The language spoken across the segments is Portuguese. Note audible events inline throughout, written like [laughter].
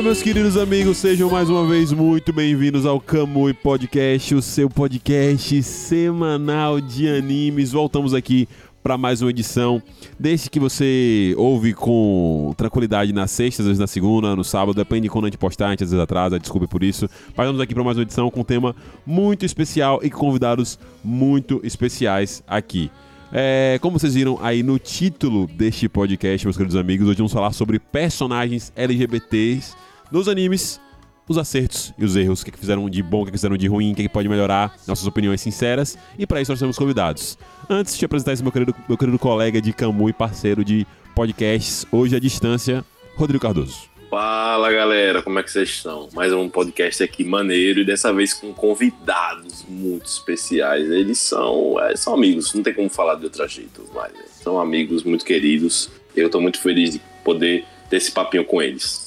Fala, meus queridos amigos, sejam mais uma vez muito bem-vindos ao Kamui Podcast, o seu podcast semanal de animes. Voltamos aqui para mais uma edição. Desde que você ouve com tranquilidade na sexta, às vezes na segunda, no sábado, depende de quando a gente postar, a gente às vezes atrasa, desculpe por isso. Mas vamos aqui para mais uma edição com um tema muito especial e convidados muito especiais aqui. É, como vocês viram aí no título deste podcast, meus queridos amigos, hoje vamos falar sobre personagens LGBTs nos animes, os acertos e os erros, o que, fizeram de bom, o que, fizeram de ruim, o que, pode melhorar, nossas opiniões sinceras. E para isso nós temos convidados. Antes de apresentar esse meu querido, meu querido colega de Camu e parceiro de podcasts, hoje à distância, Rodrigo Cardoso. Fala galera, como é que vocês estão? Mais um podcast aqui maneiro e dessa vez com convidados muito especiais. Eles são, é, são amigos, não tem como falar de outro jeito, mas são amigos muito queridos. Eu estou muito feliz de poder ter esse papinho com eles.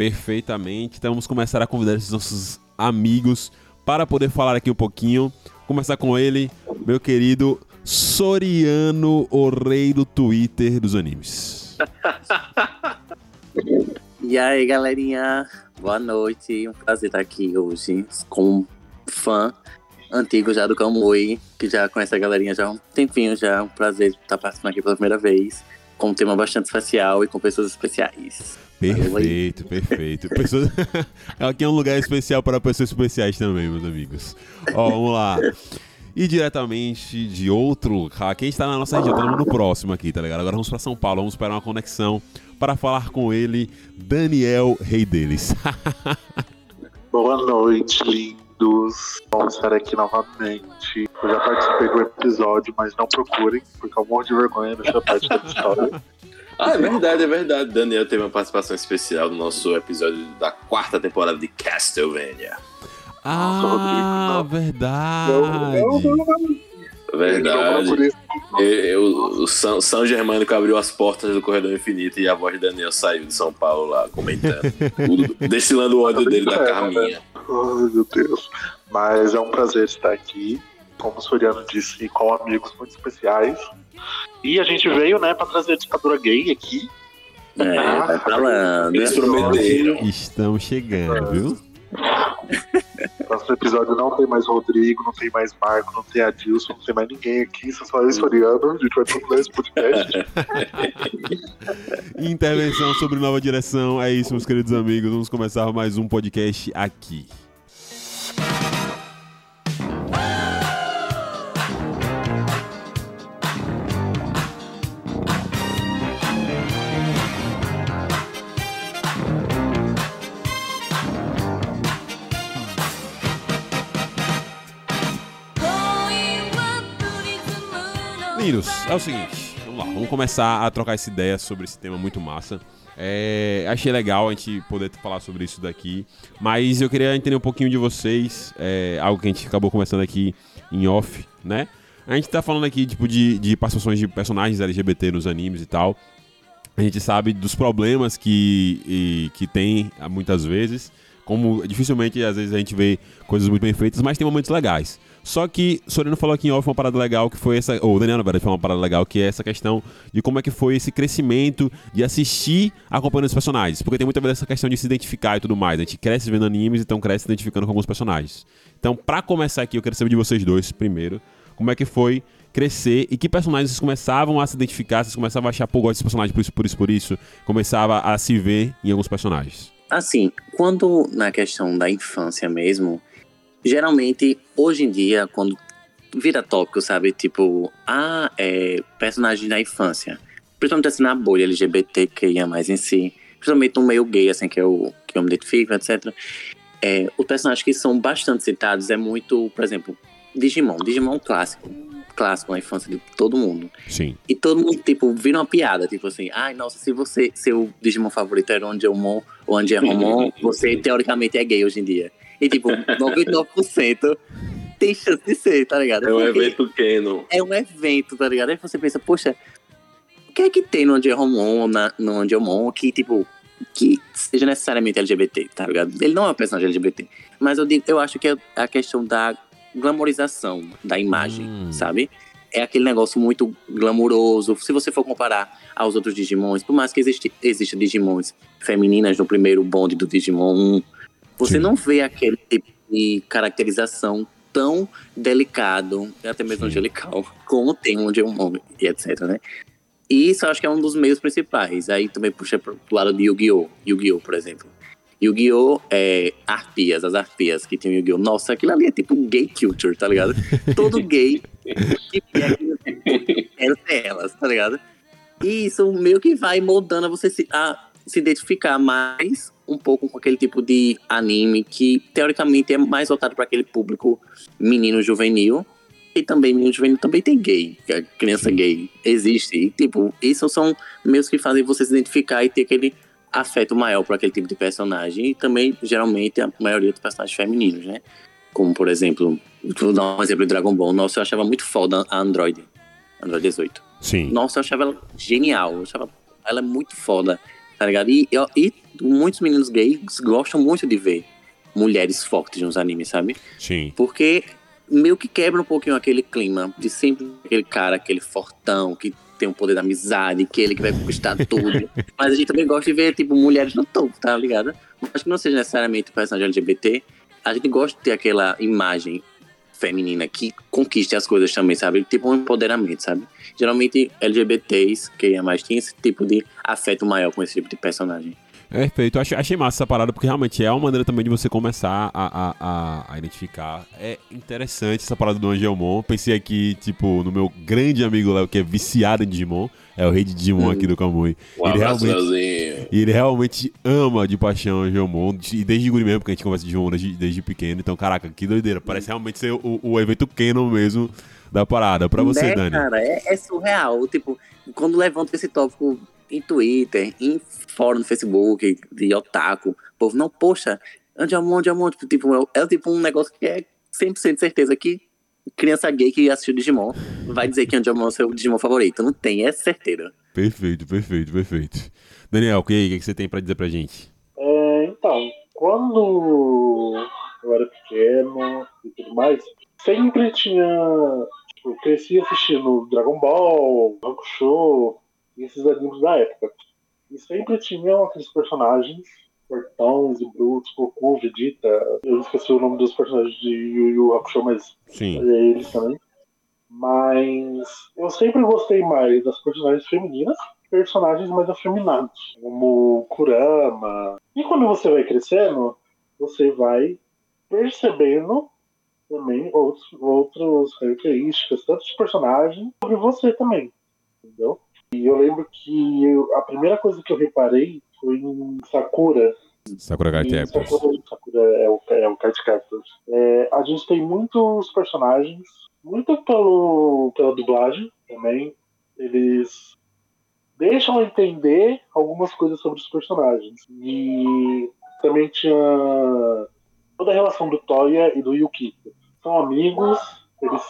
Perfeitamente, então vamos começar a convidar esses nossos amigos para poder falar aqui um pouquinho. Começar com ele, meu querido Soriano, o rei do Twitter dos animes. [laughs] E aí, galerinha, boa noite. Um prazer estar aqui hoje com um fã antigo já do Kamui, que já conhece a galerinha já há um tempinho já. Um prazer estar participando aqui pela primeira vez, com um tema bastante especial e com pessoas especiais. Perfeito, perfeito. Pessoas... [laughs] aqui é um lugar especial para pessoas especiais também, meus amigos. Ó, vamos lá. E diretamente de outro, quem está na nossa região, todo mundo próximo aqui, tá ligado? Agora vamos para São Paulo, vamos esperar uma conexão para falar com ele, Daniel, rei deles. [laughs] Boa noite, lindos. Vamos estar aqui novamente. Eu já participei do episódio, mas não procurem, porque é um monte de vergonha nessa parte da história. [laughs] Ah, [laughs] é verdade, é verdade. Daniel teve uma participação especial no nosso episódio da quarta temporada de Castlevania. Ah, [laughs] verdade. Verdade. Eu, o São, São Germânico abriu as portas do Corredor Infinito e a voz de Daniel saiu de São Paulo lá comentando. destilando o ódio dele da Carminha. Ai, meu Deus. Mas é um prazer estar aqui. Como o Soriano disse, com amigos muito especiais. E a gente veio, né, pra trazer a ditadura gay aqui. É, tá falando. Eles prometeram. Estamos chegando, viu? [laughs] Nosso episódio não tem mais Rodrigo, não tem mais Marco, não tem Adilson, não tem mais ninguém aqui, só eu e Soriano. A gente vai terminar esse podcast. [laughs] Intervenção sobre nova direção. É isso, meus queridos amigos. Vamos começar mais um podcast aqui. É o seguinte, vamos lá, vamos começar a trocar essa ideia sobre esse tema muito massa. É, achei legal a gente poder falar sobre isso daqui, mas eu queria entender um pouquinho de vocês, é, algo que a gente acabou conversando aqui em off, né? A gente tá falando aqui tipo, de, de participações de personagens LGBT nos animes e tal. A gente sabe dos problemas que, e, que tem muitas vezes, como dificilmente às vezes a gente vê coisas muito bem feitas, mas tem momentos legais. Só que Sorino falou aqui em off uma parada legal que foi essa. Ou o Daniel, na verdade, falou uma parada legal que é essa questão de como é que foi esse crescimento de assistir acompanhando os personagens. Porque tem muita vez essa questão de se identificar e tudo mais. A gente cresce vendo animes, então cresce se identificando com alguns personagens. Então, pra começar aqui, eu quero saber de vocês dois primeiro. Como é que foi crescer e que personagens vocês começavam a se identificar, vocês começavam a achar, pô, gosto desse personagem por isso, por isso, por isso. Começava a se ver em alguns personagens. Assim, quando na questão da infância mesmo, geralmente, hoje em dia, quando vira tópico, sabe? Tipo, ah, é, personagem da infância. Principalmente assim na bolha LGBTQIA mais em si. Principalmente no meio gay, assim, que é o que eu me identifico, etc. É, os personagens que são bastante citados é muito, por exemplo, Digimon. Digimon clássico. Clássico na infância de todo mundo. Sim. E todo mundo, tipo, vira uma piada, tipo assim, ai, nossa, se você, seu Digimon favorito era o Angelmon ou Angelmon, você teoricamente é gay hoje em dia. E, tipo, 99% tem chance de ser, tá ligado? É um Porque evento pequeno. É um evento, tá ligado? Aí você pensa, poxa, o que é que tem no Angelmon, na, no Angelmon que, tipo, que seja necessariamente LGBT, tá ligado? Ele não é um personagem LGBT. Mas eu, digo, eu acho que é a questão da glamorização da imagem, Hum. sabe? é aquele negócio muito glamuroso. Se você for comparar aos outros Digimons, por mais que existe, exista Digimons femininas no primeiro bonde do Digimon 1, você Sim. não vê aquele tipo de caracterização tão delicado, até mesmo Sim. angelical, como tem um Digimon e etc, né? E isso eu acho que é um dos meios principais. Aí também puxa pro lado de Yu-Gi-Oh! Yu-Gi-Oh! por exemplo. Yu-Gi-Oh! é arpias, as arpias que tem o Yu-Gi-Oh! Nossa, aquilo ali é tipo gay culture, tá ligado? [laughs] Todo gay que ser elas, tá ligado? E isso meio que vai moldando a você se, a se identificar mais um pouco com aquele tipo de anime que teoricamente é mais voltado para aquele público menino juvenil. E também menino juvenil também tem gay, criança gay. Existe. E, tipo, isso são meios que fazem você se identificar e ter aquele afeto maior para aquele tipo de personagem. E também, geralmente, a maioria dos personagens femininos, né? Como, por exemplo, vou dar um exemplo de Dragon Ball. Nossa, eu achava muito foda a Android. Android 18. Sim. Nossa, eu achava ela genial. Eu achava ela é muito foda, tá ligado? E, e muitos meninos gays gostam muito de ver mulheres fortes nos animes, sabe? Sim. Porque meio que quebra um pouquinho aquele clima de sempre aquele cara, aquele fortão que tem o poder da amizade, que ele que vai conquistar [laughs] tudo. Mas a gente também gosta de ver, tipo, mulheres no topo, tá ligado? Acho que não seja necessariamente personagem LGBT. A gente gosta de ter aquela imagem feminina que conquiste as coisas também, sabe? Tipo um empoderamento, sabe? Geralmente LGBTs, que é mais, tem esse tipo de afeto maior com esse tipo de personagem. Perfeito, achei, achei massa essa parada, porque realmente é uma maneira também de você começar a, a, a, a identificar. É interessante essa parada do Angelmon. Pensei aqui, tipo, no meu grande amigo Léo, que é viciado em Digimon. É o rei de Digimon aqui do Kamui. Um ele realmente, ele realmente ama de paixão o Angelmon. E desde guri mesmo, porque a gente conversa de Digimon desde, desde pequeno. Então, caraca, que doideira. Parece realmente ser o, o evento canon mesmo da parada. Pra você, né, Dani. cara? É, é surreal. Tipo, quando levanta esse tópico em Twitter, em fórum no Facebook, de otaku, o povo, não, poxa, Andiamon, Andiamon, tipo, tipo, é, é tipo um negócio que é 100% certeza que criança gay que assistiu Digimon vai dizer que Andiamon é o seu Digimon favorito. Não tem, é certeiro. Perfeito, perfeito, perfeito. Daniel, o que, o que você tem pra dizer pra gente? É, então, quando eu era pequeno e tudo mais, sempre tinha. Eu cresci assistindo Dragon Ball, Hakusho, e esses animes da época. E sempre tinham aqueles personagens, fortões e brutos, Goku, Vegeta. Eu esqueci o nome dos personagens de Yu Yu Hakusho, mas Sim. é eles também. Mas eu sempre gostei mais das personagens femininas, personagens mais afeminados, como Kurama. E quando você vai crescendo, você vai percebendo também outros, outras características, tanto de personagem, sobre você também. Entendeu? E eu lembro que eu- a primeira coisa que eu reparei foi em Sakura, Sakura Card Captors. Sakura, Sakura é o, é o Card Captors. É, a gente tem muitos personagens, muito pelo, pela dublagem também. Eles deixam entender algumas coisas sobre os personagens. E também tinha toda a relação do Toya e do Yukito. São amigos, eles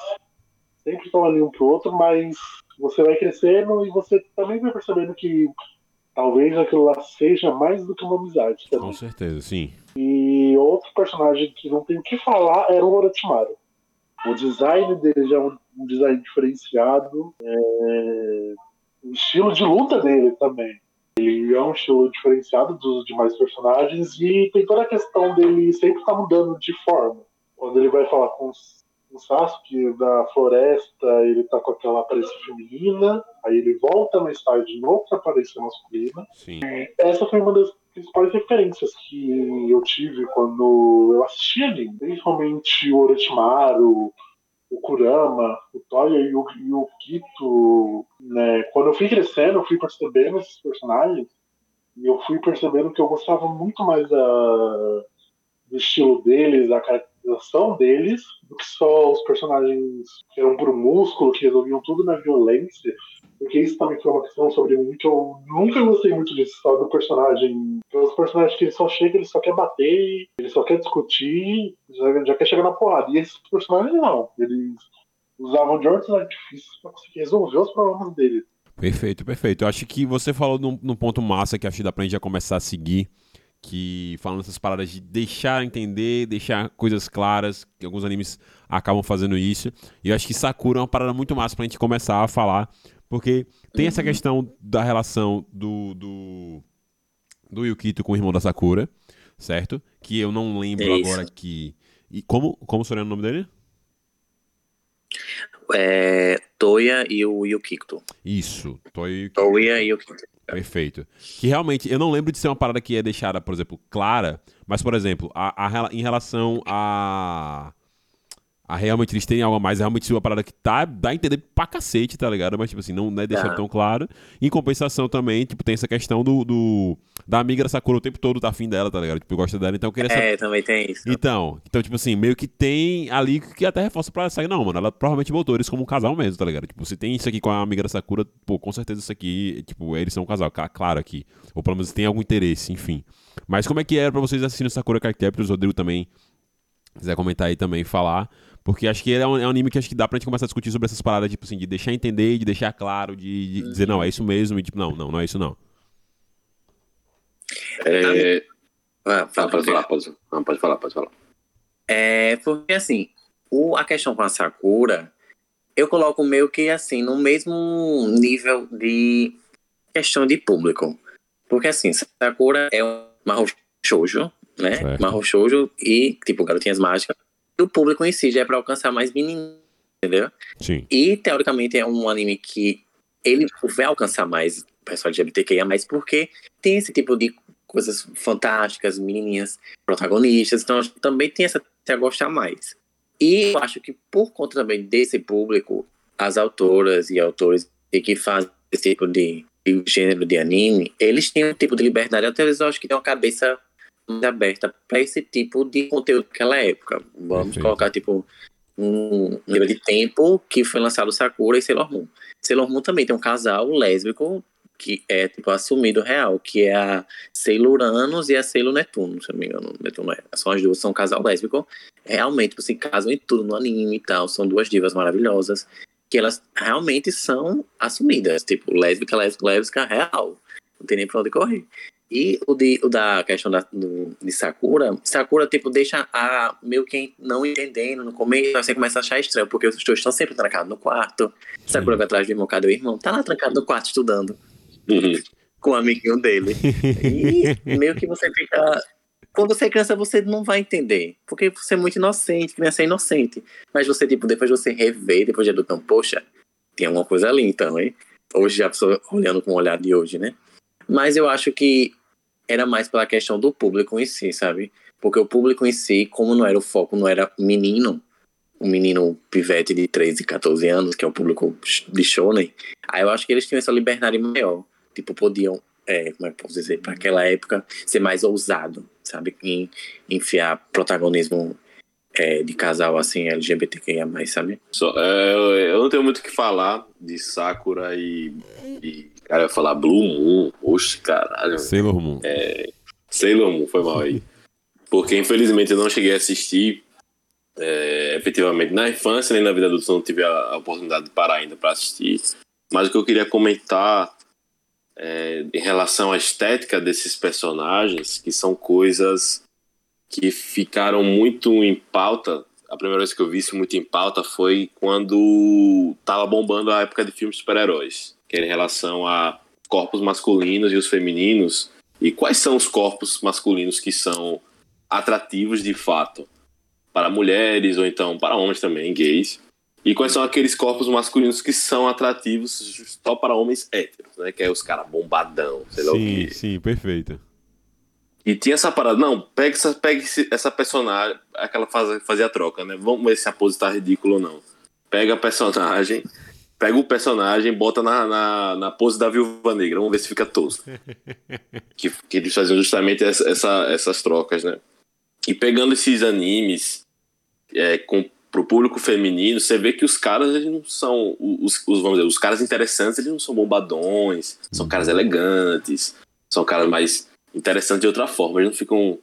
sempre estão ali um pro outro, mas você vai crescendo e você também vai percebendo que talvez aquilo lá seja mais do que uma amizade também. Com certeza, sim. E outro personagem que não tem o que falar era o Orochimaru. O design dele já é um, um design diferenciado. é, O estilo de luta dele também. Ele é um estilo diferenciado dos demais personagens e tem toda a questão dele sempre estar mudando de forma. Quando ele vai falar com o Sasuke da floresta, ele tá com aquela aparência feminina, aí ele volta mais tarde de novo com a aparência masculina Sim. essa foi uma das principais referências que eu tive quando eu assisti anime. Principalmente o Orochimaru, o Kurama, o Toya e o, e o Kito. Né? Quando eu fui crescendo, eu fui percebendo esses personagens e eu fui percebendo que eu gostava muito mais da, do estilo deles, da caracterização deles, do que só os personagens que eram por músculo, que resolviam tudo na violência. Porque isso também foi uma questão sobre mim que eu nunca gostei muito disso, só do personagem. Os personagens que ele só chega, ele só quer bater, ele só quer discutir, já, já quer chegar na porrada. E esses personagens não. Eles usavam de outros artifícios pra conseguir resolver os problemas deles. Perfeito, perfeito. Eu acho que você falou num, num ponto massa que acho que dá pra gente já começar a seguir, que falando essas paradas de deixar entender, deixar coisas claras, que alguns animes acabam fazendo isso. E eu acho que Sakura é uma parada muito massa pra gente começar a falar, porque tem essa questão da relação do, do, do Yukito com o irmão da Sakura, certo? Que eu não lembro Isso. agora que. E como, como seria o nome dele? É, Toya e o Yukito. Isso, Toy Toya e Yukito. Perfeito. Que realmente, eu não lembro de ser uma parada que é deixada, por exemplo, clara, mas, por exemplo, a, a em relação a. A realmente eles terem algo a mais, é realmente uma parada que tá, dá a entender pra cacete, tá ligado? Mas, tipo assim, não é deixado Tá. tão claro. Em compensação também, tipo, tem essa questão do, do- da amiga da Sakura o tempo todo tá afim dela, tá ligado? Tipo, gosta dela, então eu queria saber. É, também tem isso. Então, então, tipo assim, meio que tem ali que até reforça pra sair. Não, mano, ela provavelmente botou eles como um casal mesmo, tá ligado? Tipo, se tem isso aqui com a amiga da Sakura, pô, com certeza isso aqui, tipo, eles são um casal, ca- claro aqui. Ou pelo menos tem algum interesse, enfim. Mas como é que era pra vocês assistindo Sakura Card Captors? O Rodrigo também, se quiser comentar aí também, falar. Porque acho que é um, é um anime que acho que dá pra gente começar a discutir sobre essas paradas, tipo assim, de deixar entender, de deixar claro, de, de dizer, não, é isso mesmo, e tipo, não, não, não é isso não. É, Ah, ah, fala, pode falar, pode, não, pode falar, pode falar. É, porque assim, o, a questão com a Sakura, eu coloco meio que assim, no mesmo nível de questão de público. Porque assim, Sakura é um Mahou Shoujo, né? Shoujo e, tipo, Garotinhas Mágicas. E o público em si já é pra alcançar mais meninos, entendeu? Sim. E, teoricamente, é um anime que ele vai alcançar mais pessoal de LGBTQIA+, porque tem esse tipo de coisas fantásticas, menininhas protagonistas, então também tem essa a gostar mais. E eu acho que por conta também desse público, as autoras e autores que fazem esse tipo de, de gênero de anime, eles têm um tipo de liberdade, até vezes eu acho que tem uma cabeça aberta para esse tipo de conteúdo naquela época. Vamos Perfeito. colocar, tipo, um nível de tempo que foi lançado Sakura e Sailor Moon. Sailor Moon também tem um casal lésbico que é, tipo, assumido real, que é a Sailor Anos e a Sailor Netuno, se não me engano. Netuno é. São as duas, são um casal lésbico. Realmente, tipo, se casam em tudo no anime e tal. São duas divas maravilhosas. Que elas realmente são assumidas. Tipo, lésbica, lésbica, lésbica real. Não tem nem pra onde correr. E o, de, o da questão da, do, de Sakura, Sakura, tipo, deixa a meio que não entendendo no começo, você começa a achar estranho, porque os dois estão sempre trancados no quarto. Sakura vai atrás do irmão, cadê o irmão? Tá lá trancado no quarto estudando Uhum. [laughs] com o amiguinho dele. E meio que você fica. Quando você é criança, você não vai entender. Porque você é muito inocente, criança é inocente. Mas você, tipo, depois você rever, depois de adultão, poxa, tem alguma coisa ali então, hein? Hoje já a pessoa olhando com o olhar de hoje, né? Mas eu acho que era mais pela questão do público em si, sabe? Porque o público em si, como não era o foco, não era menino, um menino pivete de 13, 14 anos, que é o público de shonen, aí eu acho que eles tinham essa liberdade maior. Tipo, podiam, é, como é que posso dizer, para aquela época, ser mais ousado, sabe? Em enfiar protagonismo é, de casal, assim, LGBTQIA+, sabe? Só, é, eu- eu não tenho muito o que falar de Sakura e. e cara, eu ia falar Blue Moon. Oxe, caralho. Sailor Moon. Sailor Moon, foi mal aí. Porque infelizmente eu não cheguei a assistir é, efetivamente na infância nem na vida adulta, não tive a, oportunidade de parar ainda para assistir. Mas o que eu queria comentar é, em relação à estética desses personagens, que são coisas que ficaram muito em pauta. A primeira vez que eu vi isso muito em pauta foi quando tava bombando a época de filmes super-heróis, que era em relação a corpos masculinos e os femininos e quais são os corpos masculinos que são atrativos de fato para mulheres ou então para homens também, gays? E quais são aqueles corpos masculinos que são atrativos só para homens héteros, né? Que é os caras bombadão, sei lá o Sim, quê. sim, perfeito. E tinha essa parada, não, pega essa, pega essa personagem, aquela faz, fazia a troca, né? Vamos ver se a pose tá ridícula ou não. Pega a personagem, pega o personagem, bota na, na, na pose da viúva negra, vamos ver se fica tosco. [laughs] que, que eles faziam justamente essa, essa- essas trocas, né? E pegando esses animes é, com, pro público feminino, você vê que os caras, eles não são. Os, os, vamos dizer, os caras interessantes, eles não são bombadões, são caras elegantes, são caras mais interessantes de outra forma, eles não ficam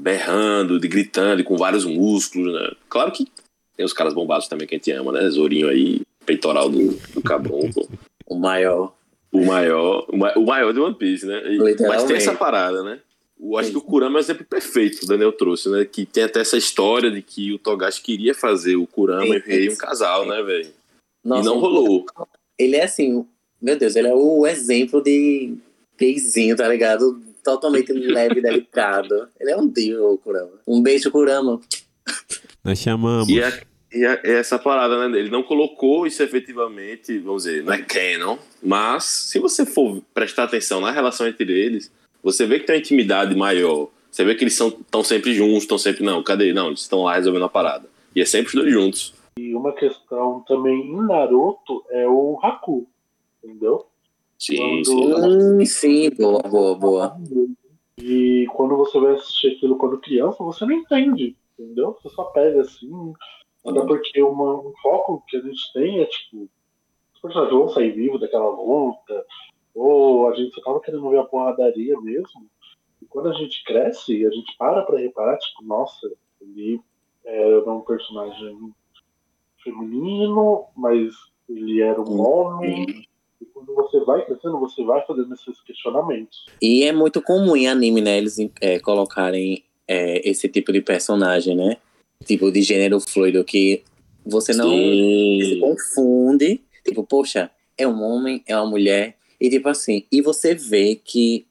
berrando, de gritando, e com vários músculos, né? Claro que tem os caras bombados também que a gente ama, né? Zorinho aí, peitoral do, do caboclo. O maior. O maior, o ma- o maior de One Piece, né? E- mas tem essa parada, né? Eu acho que o Kurama é o exemplo perfeito que o Daniel trouxe, né? Que tem até essa história de que o Togashi queria fazer o Kurama e o Rei um casal, né, velho? E não rolou. Ele é assim, meu Deus, ele é o exemplo de gayzinho, tá ligado? Totalmente [laughs] leve e delicado. Ele é um deus, o Kurama. Um beijo, Kurama. Nós chamamos. E é, e é- é essa parada, né? Ele não colocou isso efetivamente, vamos dizer, não é canon, mas se você for prestar atenção na relação entre eles, você vê que tem uma intimidade maior. Você vê que eles estão sempre juntos, estão sempre. Não, cadê? Não, eles estão lá resolvendo a parada. E é sempre os dois juntos. E uma questão também em Naruto é o Haku, entendeu? Sim, Quando- sim. Hum, sim, boa, boa, boa. E quando você vai assistir aquilo quando criança, você não entende, entendeu? Você só pega assim. Até porque uma, um foco que a gente tem é tipo, os personagens vão sair vivos daquela luta, ou a gente só tava querendo ver a porradaria mesmo. E quando a gente cresce, a gente para pra reparar, tipo, nossa, ele era um personagem feminino, mas ele era um homem. E quando você vai crescendo, você vai fazendo esses questionamentos. E é muito comum em anime, né, eles é, colocarem é, esse tipo de personagem, né? Tipo de gênero fluido, que você não se Sim. confunde. Tipo, poxa, é um homem, é uma mulher. E tipo assim, e você vê que,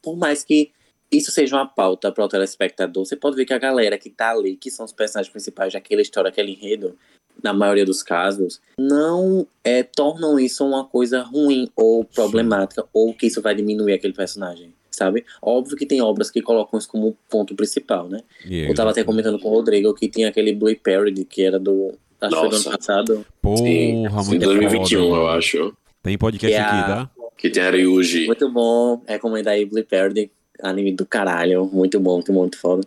por mais que isso seja uma pauta para o telespectador, você pode ver que a galera que tá ali, que são os personagens principais daquela história, aquele enredo, na maioria dos casos, não é, tornam isso uma coisa ruim ou problemática, ou que isso vai diminuir aquele personagem, sabe? Óbvio que tem obras que colocam isso como ponto principal, né? Yeah, Eu tava até comentando com o Rodrigo que tinha aquele Blue Parody, que era do. Acho que foi do ano passado. Porra, Sim, muito em 2021, foda, eu acho. Tem podcast Que é aqui, a- tá? Que tem a Ryuji. Muito bom. Recomendo aí Blue Parody. Anime do caralho. Muito bom, muito bom, muito foda.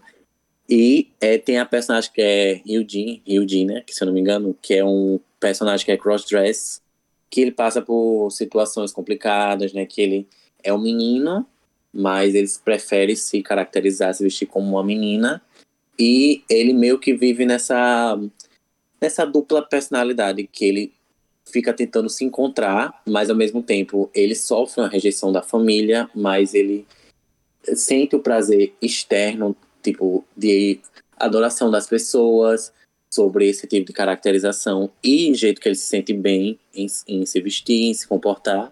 E é, tem a personagem que é Ryujin, Ryujin, né? Que se eu não me engano, que é um personagem que é crossdress, que ele passa por situações complicadas, né? Que ele é um menino, mas ele prefere se caracterizar, se vestir como uma menina. E ele meio que vive nessa, nessa dupla personalidade, que ele fica tentando se encontrar, mas ao mesmo tempo ele sofre uma rejeição da família, mas ele sente o prazer externo, tipo, de adoração das pessoas, sobre esse tipo de caracterização e jeito que ele se sente bem em, em se vestir, em se comportar.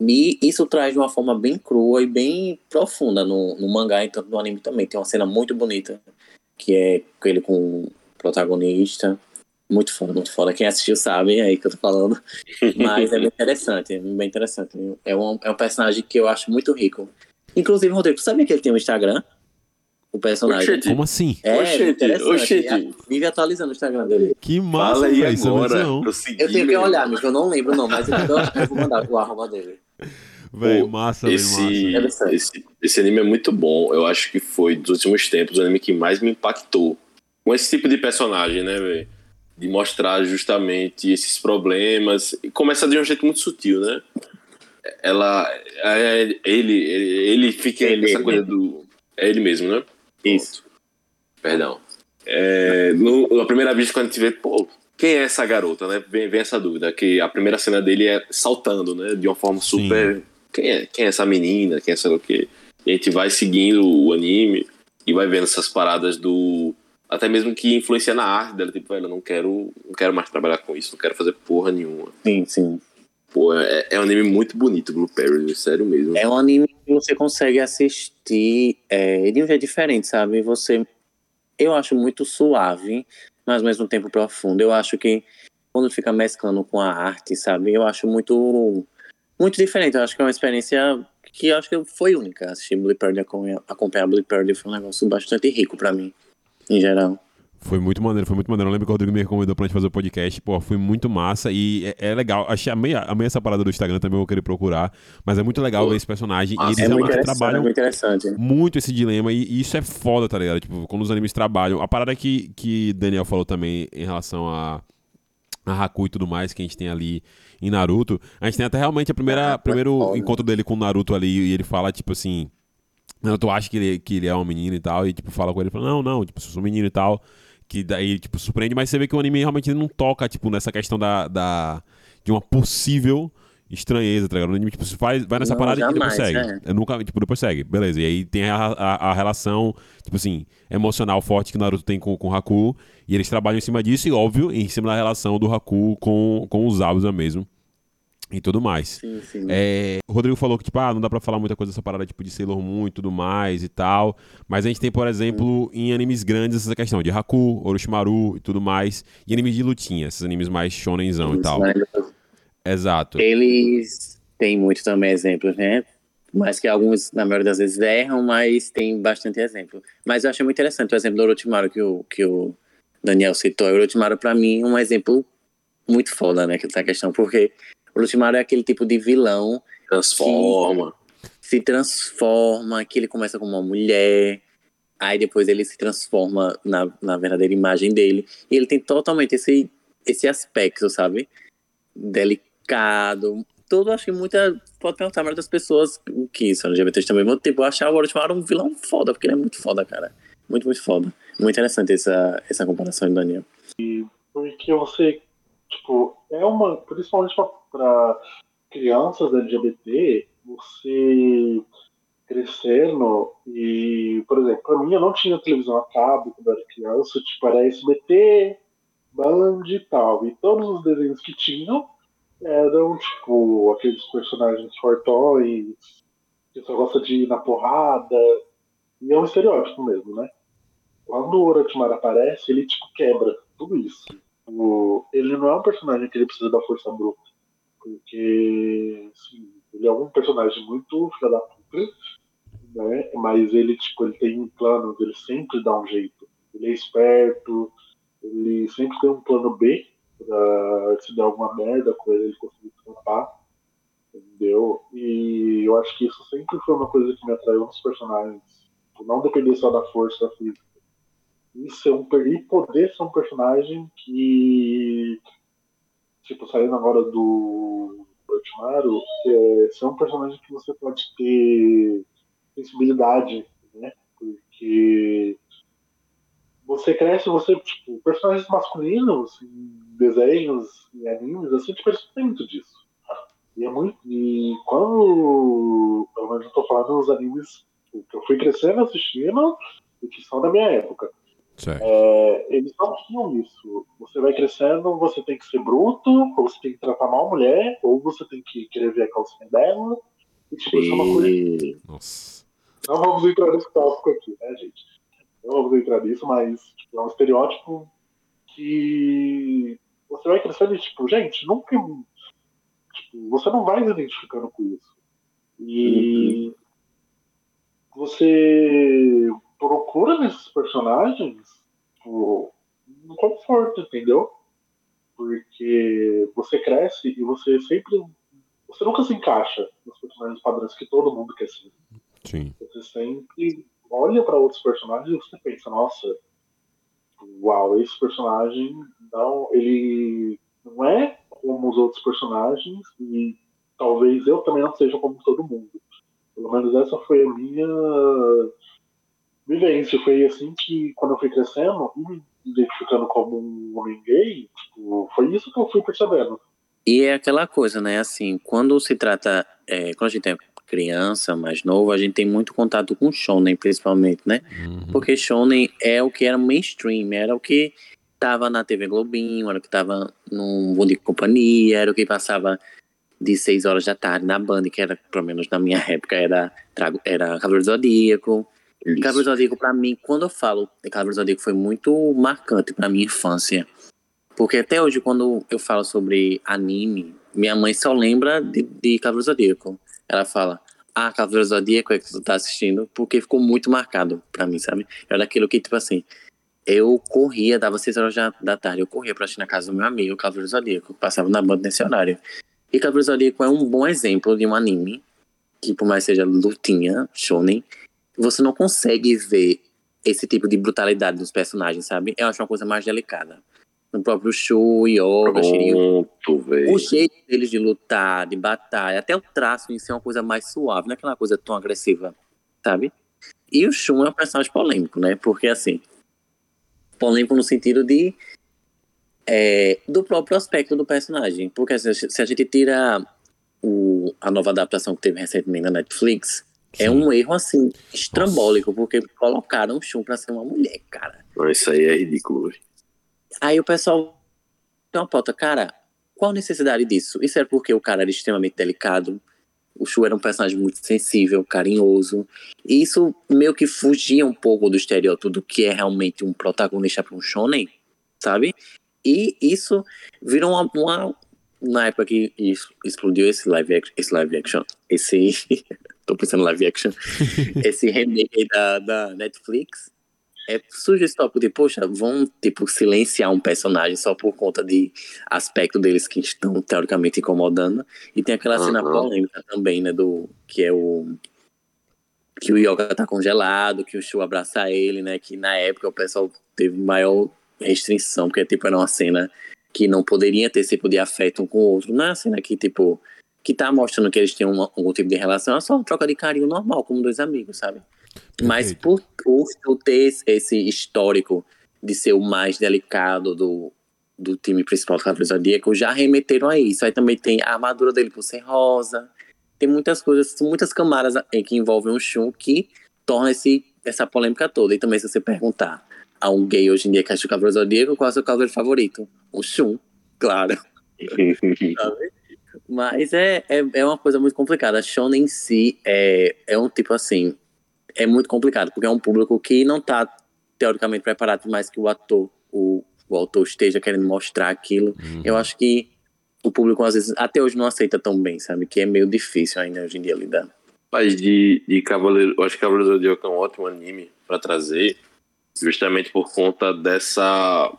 E isso traz de uma forma bem crua e bem profunda no, no mangá e tanto no anime também. Tem uma cena muito bonita, que é ele com o protagonista. Muito foda, muito foda. Quem assistiu sabe, é aí que eu tô falando. [laughs] Mas é bem interessante, é bem interessante. É um, é um personagem que eu acho muito rico. Inclusive, Rodrigo, tu sabia que ele tem um Instagram? O personagem. Oxente. Como assim? É, Oxente, interessante. oxente. Ele Vive atualizando o Instagram dele. Que massa, Fala aí agora. Eu, segui, Eu tenho que olhar, amigo, eu não lembro não, mas eu, eu vou mandar o arroba dele. [laughs] Velho, massa, velho, massa. Esse, esse, esse anime é muito bom. Eu acho que foi, dos últimos tempos, o anime que mais me impactou. Com esse tipo de personagem, né, velho? De mostrar justamente esses problemas. E começa de um jeito muito sutil, né? Ela. é, ele, ele, ele fica Ele, nessa ele. coisa do. É ele mesmo, né? Isso. Perdão. É, no, na primeira vista, quando a gente vê, pô, quem é essa garota, né? Vem, vem essa dúvida, que a primeira cena dele é saltando, né? De uma forma super. Quem é, quem é essa menina? Quem é sei lá o quê? E a gente vai seguindo o anime e vai vendo essas paradas do. Até mesmo que influencia na arte dela, tipo, velho, eu não quero, não quero mais trabalhar com isso, não quero fazer porra nenhuma. Sim, sim. Pô, é, é um anime muito bonito, Blue Perry, sério mesmo. É um anime que você consegue assistir é, de um jeito diferente, sabe? Você. Eu acho muito suave, mas ao mesmo tempo profundo. Eu acho que quando fica mesclando com a arte, sabe? Eu acho muito. Muito diferente. Eu acho que é uma experiência que acho que foi única. Assistir Blue Pearl, acompanhar, Blue Pearl foi um negócio bastante rico pra mim, em geral. Foi muito maneiro, foi muito maneiro. Eu lembro que o Rodrigo me recomendou pra gente fazer o podcast. Pô, foi muito massa e é, é legal. Achei amei, amei essa parada do Instagram também, eu vou querer procurar. Mas é muito legal ver esse personagem. massa. e É eles muito realmente interessante. É trabalham muito interessante. muito esse dilema e, e isso é foda, tá ligado? Tipo, quando os animes trabalham. A parada que, que Daniel falou também em relação a, a Haku e tudo mais que a gente tem ali em Naruto. A gente tem até realmente a primeira Ah, primeiro foda. encontro dele com o Naruto ali e ele fala, tipo assim. Naruto acha que ele, que ele é um menino e tal, e tipo, fala com ele, fala, não, não, tipo, eu sou um menino e tal. Que daí, tipo, surpreende, mas você vê que o anime realmente não toca, tipo, nessa questão da, da de uma possível estranheza, tá ligado? No anime, tipo, você faz, vai nessa Não, parada jamais, e depois segue. é. Eu nunca, tipo, depois segue. Beleza. E aí tem a, a, a relação, tipo assim, emocional forte que o Naruto tem com, com o Haku. E eles trabalham em cima disso e, óbvio, em cima da relação do Haku com, com os Zabuza mesmo. E tudo mais. Sim, sim. É, o Rodrigo falou que, tipo, ah, não dá pra falar muita coisa dessa parada, tipo, de Sailor Moon e tudo mais e tal. Mas a gente tem, por exemplo, em animes grandes essa questão de Haku, Orochimaru e tudo mais. E animes de lutinha, esses animes mais shonenzão e tal. Exato. Eles têm muito também exemplos, né? Mas que alguns, na maioria das vezes, erram, mas tem bastante exemplo. Mas eu achei muito interessante o exemplo do Orochimaru que o, que o Daniel citou. O Orochimaru, pra mim, é um exemplo muito foda, né? Que essa questão, porque o Orochimaru é aquele tipo de vilão Transforma. se transforma, que ele começa como uma mulher, aí depois ele se transforma na, na verdadeira imagem dele. E ele tem totalmente esse, esse aspecto, sabe? Delicado. Todo, acho que muita. Pode perguntar, mas das pessoas que são LGBTs também vão tipo, achar o Orochimaru um vilão foda, porque ele é muito foda, cara. Muito, muito foda. Muito interessante essa, essa comparação, Daniel. Porque você, tipo, é uma. Principalmente pra crianças LGBT, você crescendo e, por exemplo, pra mim eu não tinha televisão a cabo quando era criança, tipo, era SBT, Band e tal. E todos os desenhos que tinham eram, tipo, aqueles personagens fortões, que só gosta de ir na porrada. E é um estereótipo mesmo, né? Quando o Orochimaru aparece, ele, tipo, quebra tudo isso. O- ele não é um personagem que ele precisa da força bruta. Porque, assim, ele é um personagem muito filho da puta, né? Mas ele, tipo, ele tem planos, ele sempre dá um jeito. Ele é esperto, ele sempre tem um plano B pra se der alguma merda com ele, ele conseguir escapar. Entendeu? E eu acho que isso sempre foi uma coisa que me atraiu nos personagens. Não depender só da força física. E, ser um, per- e poder ser um personagem que. Tipo, saindo agora do Orochimaru, é, ser um personagem que você pode ter sensibilidade, né? Porque você cresce, você, tipo, personagens masculinos desenhos, em animes, assim, tipo, eles muito disso. E é muito. E quando. Pelo menos eu tô falando dos animes que eu fui crescendo assistindo e que são da minha época. Certo. É, eles não tinham isso. Você vai crescendo, você tem que ser bruto, ou você tem que tratar mal a mulher, ou você tem que querer ver a calcinha dela. E, tipo, isso é uma coisa Nossa. não vamos entrar nesse tópico aqui, né, gente? Não vamos entrar nisso, mas tipo, é um estereótipo que você vai crescendo e, tipo, gente, nunca. Tipo, você não vai se identificando com isso. E você procura nesses personagens um conforto, entendeu? Porque você cresce e você sempre. Você nunca se encaixa nos personagens padrões que todo mundo quer ser. Sim. Você sempre olha para outros personagens e você pensa, nossa, uau, esse personagem não, ele não é como os outros personagens e talvez eu também não seja como todo mundo. Pelo menos essa foi a minha vivência. Foi assim que quando eu fui crescendo e me identificando como um homem gay, tipo, foi isso que eu fui percebendo. E é aquela coisa, né? Assim, quando se trata. é, quando a gente é criança, mais novo, a gente tem muito contato com shonen, principalmente, né? Uhum. Porque shonen é o que era mainstream, era o que tava na TV Globinho, era o que tava num Bom de Companhia, era o que passava de 6 horas da tarde na Band, que era, pelo menos na minha época, era, Trago- era Cavaleiro do Zodíaco. Isso. Cavaleiro do Zodíaco, pra mim, quando eu falo de Cavaleiro do Zodíaco, foi muito marcante pra minha infância. Porque até hoje, quando eu falo sobre anime, minha mãe só lembra de, de Zodíaco. Ela fala, ah, Cavaleiro do Zodíaco é que tu tá assistindo, porque ficou muito marcado pra mim, sabe? Era aquilo que, tipo assim, eu corria, dava 6 horas da, tarde, eu corria pra assistir na casa do meu amigo, Cavaleiro do Zodíaco, passava na banda nesse horário. E Cavaleiro do Zodíaco é um bom exemplo de um anime, que por mais seja lutinha, shonen, você não consegue ver esse tipo de brutalidade dos personagens, sabe? Eu acho uma coisa mais delicada. No próprio Shu, Yoga, Shiryu, o jeito deles de lutar, de batalha, até o traço em si é uma coisa mais suave, não é aquela coisa tão agressiva, sabe? E o Shun é um personagem polêmico, né? Porque, assim, polêmico no sentido de. é, do próprio aspecto do personagem. Porque assim, se a gente tira o, a nova adaptação que teve recentemente na Netflix, é um erro, assim, estrambólico, porque colocaram o Shun pra ser uma mulher, cara. Não, isso aí é ridículo. Aí o pessoal tem uma pauta, cara, qual a necessidade disso? Isso era porque o cara era extremamente delicado, o Shu era um personagem muito sensível, carinhoso, e isso meio que fugia um pouco do estereótipo do que é realmente um protagonista para um shonen, sabe? E isso virou uma, uma- na época que isso explodiu esse live action, esse live action, esse [laughs] tô pensando em live action, [laughs] esse remake aí da, da Netflix, é, surge esse tópico de, poxa, vão, tipo, silenciar um personagem só por conta de aspecto deles que estão, teoricamente, incomodando. E tem aquela cena polêmica também, né, do, que é o... Que o Yoga tá congelado, que o Shu abraça ele, né, que na época o pessoal teve maior restrição, porque, tipo, era uma cena que não poderia ter esse tipo de afeto um com o outro. Não é uma cena que, tipo, que tá mostrando que eles têm uma- algum tipo de relação, é só uma troca de carinho normal, como dois amigos, sabe? Mas Perfeito. por por eu ter esse- esse histórico de ser o mais delicado do, do time principal do Cavaleiro Zodíaco, já remeteram a isso. Aí também tem a armadura dele por ser rosa. Tem muitas coisas, são muitas camadas em que envolvem o Shun que torna esse, essa polêmica toda. E também se você perguntar a um gay hoje em dia que acha o Cavaleiro Zodíaco, qual é o seu cavaleiro favorito? O Shun, claro. [laughs] Mas é, é, é uma coisa muito complicada. A Shonen em si é, é um tipo assim. É muito complicado, porque é um público que não tá teoricamente preparado mais que o ator, o, o autor esteja querendo mostrar aquilo. Uhum. Eu acho que o público às vezes até hoje não aceita tão bem, sabe? Que é meio difícil ainda hoje em dia lidar. Mas de, de Cavaleiro, eu acho que Cavaleiro do Zodíaco é um ótimo anime pra trazer, justamente por conta dessa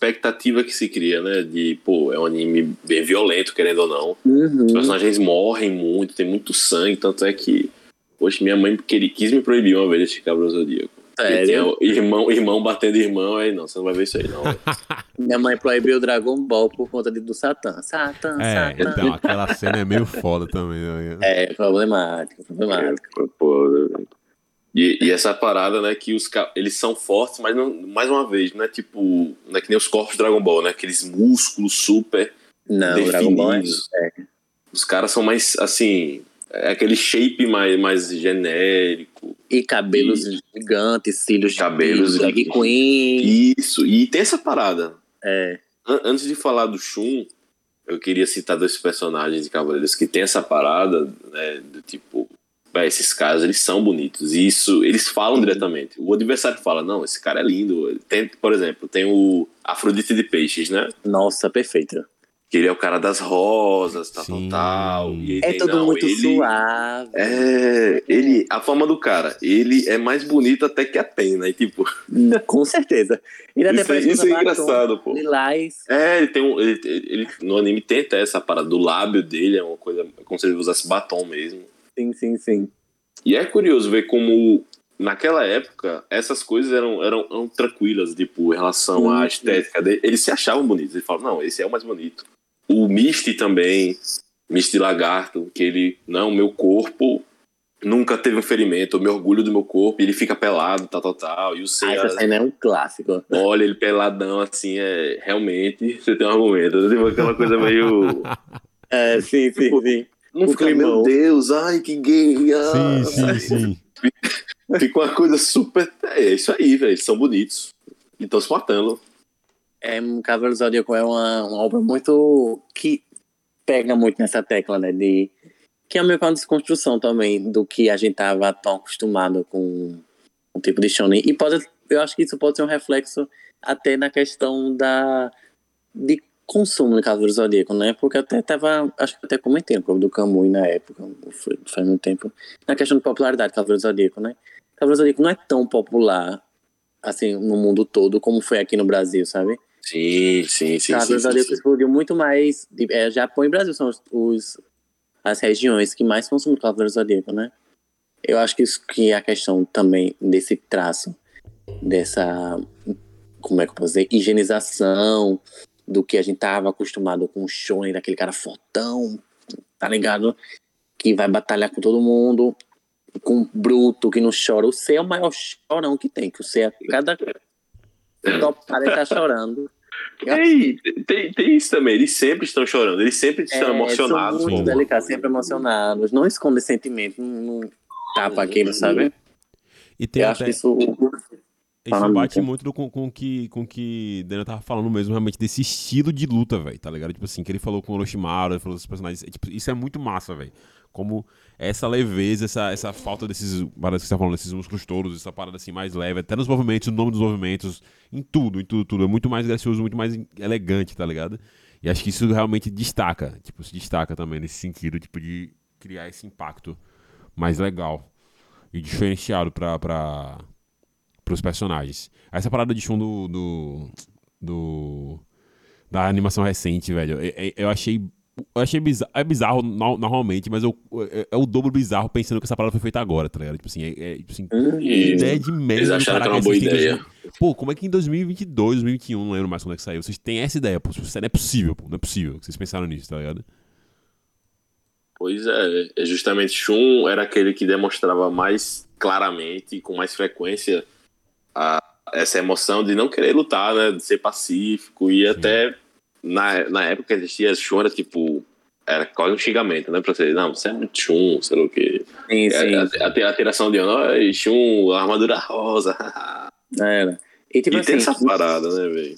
expectativa que se cria, né? De, pô, é um anime bem violento, querendo ou não. Uhum. Os personagens morrem muito, tem muito sangue, tanto é que. Poxa, minha mãe queria, quis me proibir uma vez de do Zodíaco. Porque Sério? o irmão, irmão batendo irmão, aí não, você não vai ver isso aí, não. [laughs] Minha mãe proibiu o Dragon Ball por conta de, do Satã. Satã, É, Satã. então, aquela cena é meio foda também. né? É, problemático, problemático. Pô, e, e essa parada, né, que os eles são fortes, mas não, mais uma vez, não é tipo, não é que nem os corpos Dragon Ball, né? Aqueles músculos super Não, o Dragon Ball é, definidos. Os caras são mais assim, é aquele shape mais, mais genérico. E cabelos gigantes, cílios Cabelos de drag gigantes. queen. Isso, e tem essa parada. É. An- Antes de falar do Shun, eu queria citar dois personagens de Cavaleiros que tem essa parada, né, do tipo, "Véi, esses caras, eles são bonitos. E isso, eles falam diretamente. O adversário fala, não, esse cara é lindo. Tem, por exemplo, tem o Afrodite de Peixes, né? Nossa, perfeito. Que ele é o cara das rosas, tal, Sim. tal, tal. E aí É tudo não, muito ele, suave. É, ele, a forma do cara, ele é mais bonito até que a pena. E tipo, Com certeza. Ele até isso, é- isso é engraçado, pô. Lilás. É, ele tem um. Ele, ele- no anime tem até essa parada do lábio dele, é uma coisa. é Como se ele usasse batom mesmo. Sim, sim, sim. E é curioso ver como. Naquela época, essas coisas eram, eram, eram tranquilas, tipo, em relação à Uhum. estética dele. Eles se achavam bonitos. Eles falavam, não, esse é o mais bonito. O Misty também, Misty Lagarto, que ele, não, meu corpo nunca teve um ferimento, eu me orgulho do meu corpo, e ele fica pelado, tal, tal, tal. E o Ah, Seiya, essa cena é um clássico. olha ele peladão, assim, é realmente, você tem um argumento. Tipo, aquela coisa meio. [laughs] É, sim, sim, sim. Não O fica, climão. meu Deus, ai, que gay. Ah, Sim, sim, sim. [laughs] Fica uma coisa super. É isso aí, velho. Eles são bonitos. E estão se matando. É, um Cavaleiro Zodíaco é uma, uma obra muito. que pega muito nessa tecla, né? De, que é meio que uma desconstrução também do que a gente tava tão acostumado com o tipo de shonen. E pode, eu acho que isso pode ser um reflexo até na questão da de consumo no Cavaleiro Zodíaco, né? Porque eu até tava, acho que até comentei no clube do Kamui na época, foi, faz muito tempo, na questão de popularidade do Cavaleiro Zodíaco, né? Cavaleiro Zodíaco não é tão popular assim no mundo todo como foi aqui no Brasil, sabe? Sim, sim, sim. Cavaleiro sim, Zodíaco sim. explodiu muito mais. de- É, Japão e Brasil são os, os- as regiões que mais consomem Cavaleiro Zodíaco, né? Eu acho que isso que é a questão também desse traço, dessa. Como é que eu posso dizer? Higienização do que a gente tava acostumado com o shonen, daquele cara fortão, tá ligado? Que vai batalhar com todo mundo, com o bruto que não chora. O C é o maior chorão que tem, que o C é cada top cara tá chorando. Ei, tem, tem isso também, eles sempre estão chorando, eles sempre estão É, emocionados. São muito delicados, sempre emocionados. Não escondem sentimento, não, não tapa aquilo, sabe? E tem Eu até, acho que isso. Isso bate muito. com, com que com que Daniel tava falando mesmo, realmente, desse estilo de luta, velho, tá ligado? Tipo assim, que ele falou com o Orochimaru, ele falou dos personagens. é, tipo, isso é muito massa, velho. Como essa leveza, essa, essa falta desses. Paradas que você tá falando, desses músculos todos, essa parada assim mais leve, até nos movimentos, no nome dos movimentos, em tudo, em tudo, tudo. É muito mais gracioso, muito mais elegante, tá ligado? E acho que isso realmente destaca, tipo, se destaca também nesse sentido, tipo, de criar esse impacto mais legal e diferenciado pra. pra pros personagens. Essa parada de Shun do. do, do- da animação recente, velho, é- eu achei. Eu achei bizarro. É bizarro no- normalmente, mas eu, é, é o dobro bizarro pensando que essa parada foi feita agora, tá ligado? Tipo assim, é, é, tipo assim, Hum, E ideia de merda. eles acharam que era uma boa ideia. 2000 Pô, como é que em 2022, 2021, não lembro mais quando é que saiu, vocês têm essa ideia? Pô, não é possível, pô, não é possível que vocês pensaram nisso, tá ligado? Pois é, é justamente Shun era aquele que demonstrava mais claramente e com mais frequência a- essa emoção de não querer lutar, né? De ser pacífico e até na, na época existia era tipo era quase um xingamento, né? Pra você, não, você é muito Shun, sei lá o quê. Sim, sim. A, a, a tiração de "Ai, Shun, armadura rosa. [laughs] Era. E tipo e tem assim, essa parada, né, velho?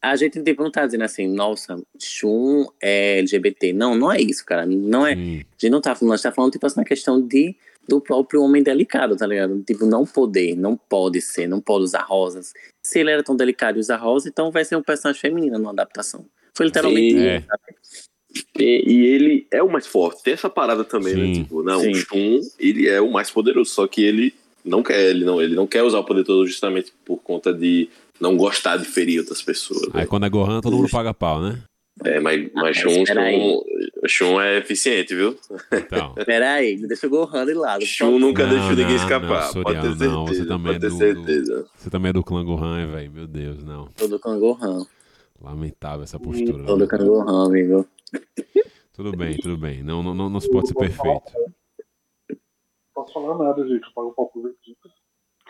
a gente tipo, não tá dizendo assim, nossa, Shun é LGBT. Não, não é isso, cara. Não é. Sim. A gente não tá falando, a gente tá falando, tipo assim, na questão de, do próprio homem delicado, tá ligado? Tipo, não poder, não pode ser, não pode usar rosas. Se ele era tão delicado e usar rosa, então vai ser um personagem feminino numa adaptação. Foi literalmente isso, É. sabe? E, e ele é o mais forte. Tem essa parada também, Sim. né? Tipo, não, Sim. o Shun, ele é o mais poderoso, só que ele não quer, ele não, ele não quer usar o poder todo justamente por conta de não gostar de ferir outras pessoas. Aí né? quando é Gohan, todo mundo paga pau, né? É, mas, mas mas Shun, aí. Shun, é eficiente, viu? Então. [laughs] Pera aí, deixa o Gohan de lado. Shun nunca Não, deixou ninguém não, escapar. não, pode ter certeza. não, você também pode é do- certeza. Você também é do clã Gohan, velho. Meu Deus, não. Todo com Gohan. Lamentável essa postura. Todo né? com Gohan, amigo. Tudo bem, tudo bem. Não, não, não, não se pode ser perfeito. Não posso falar nada, gente. Eu pago um pouco Vegeta.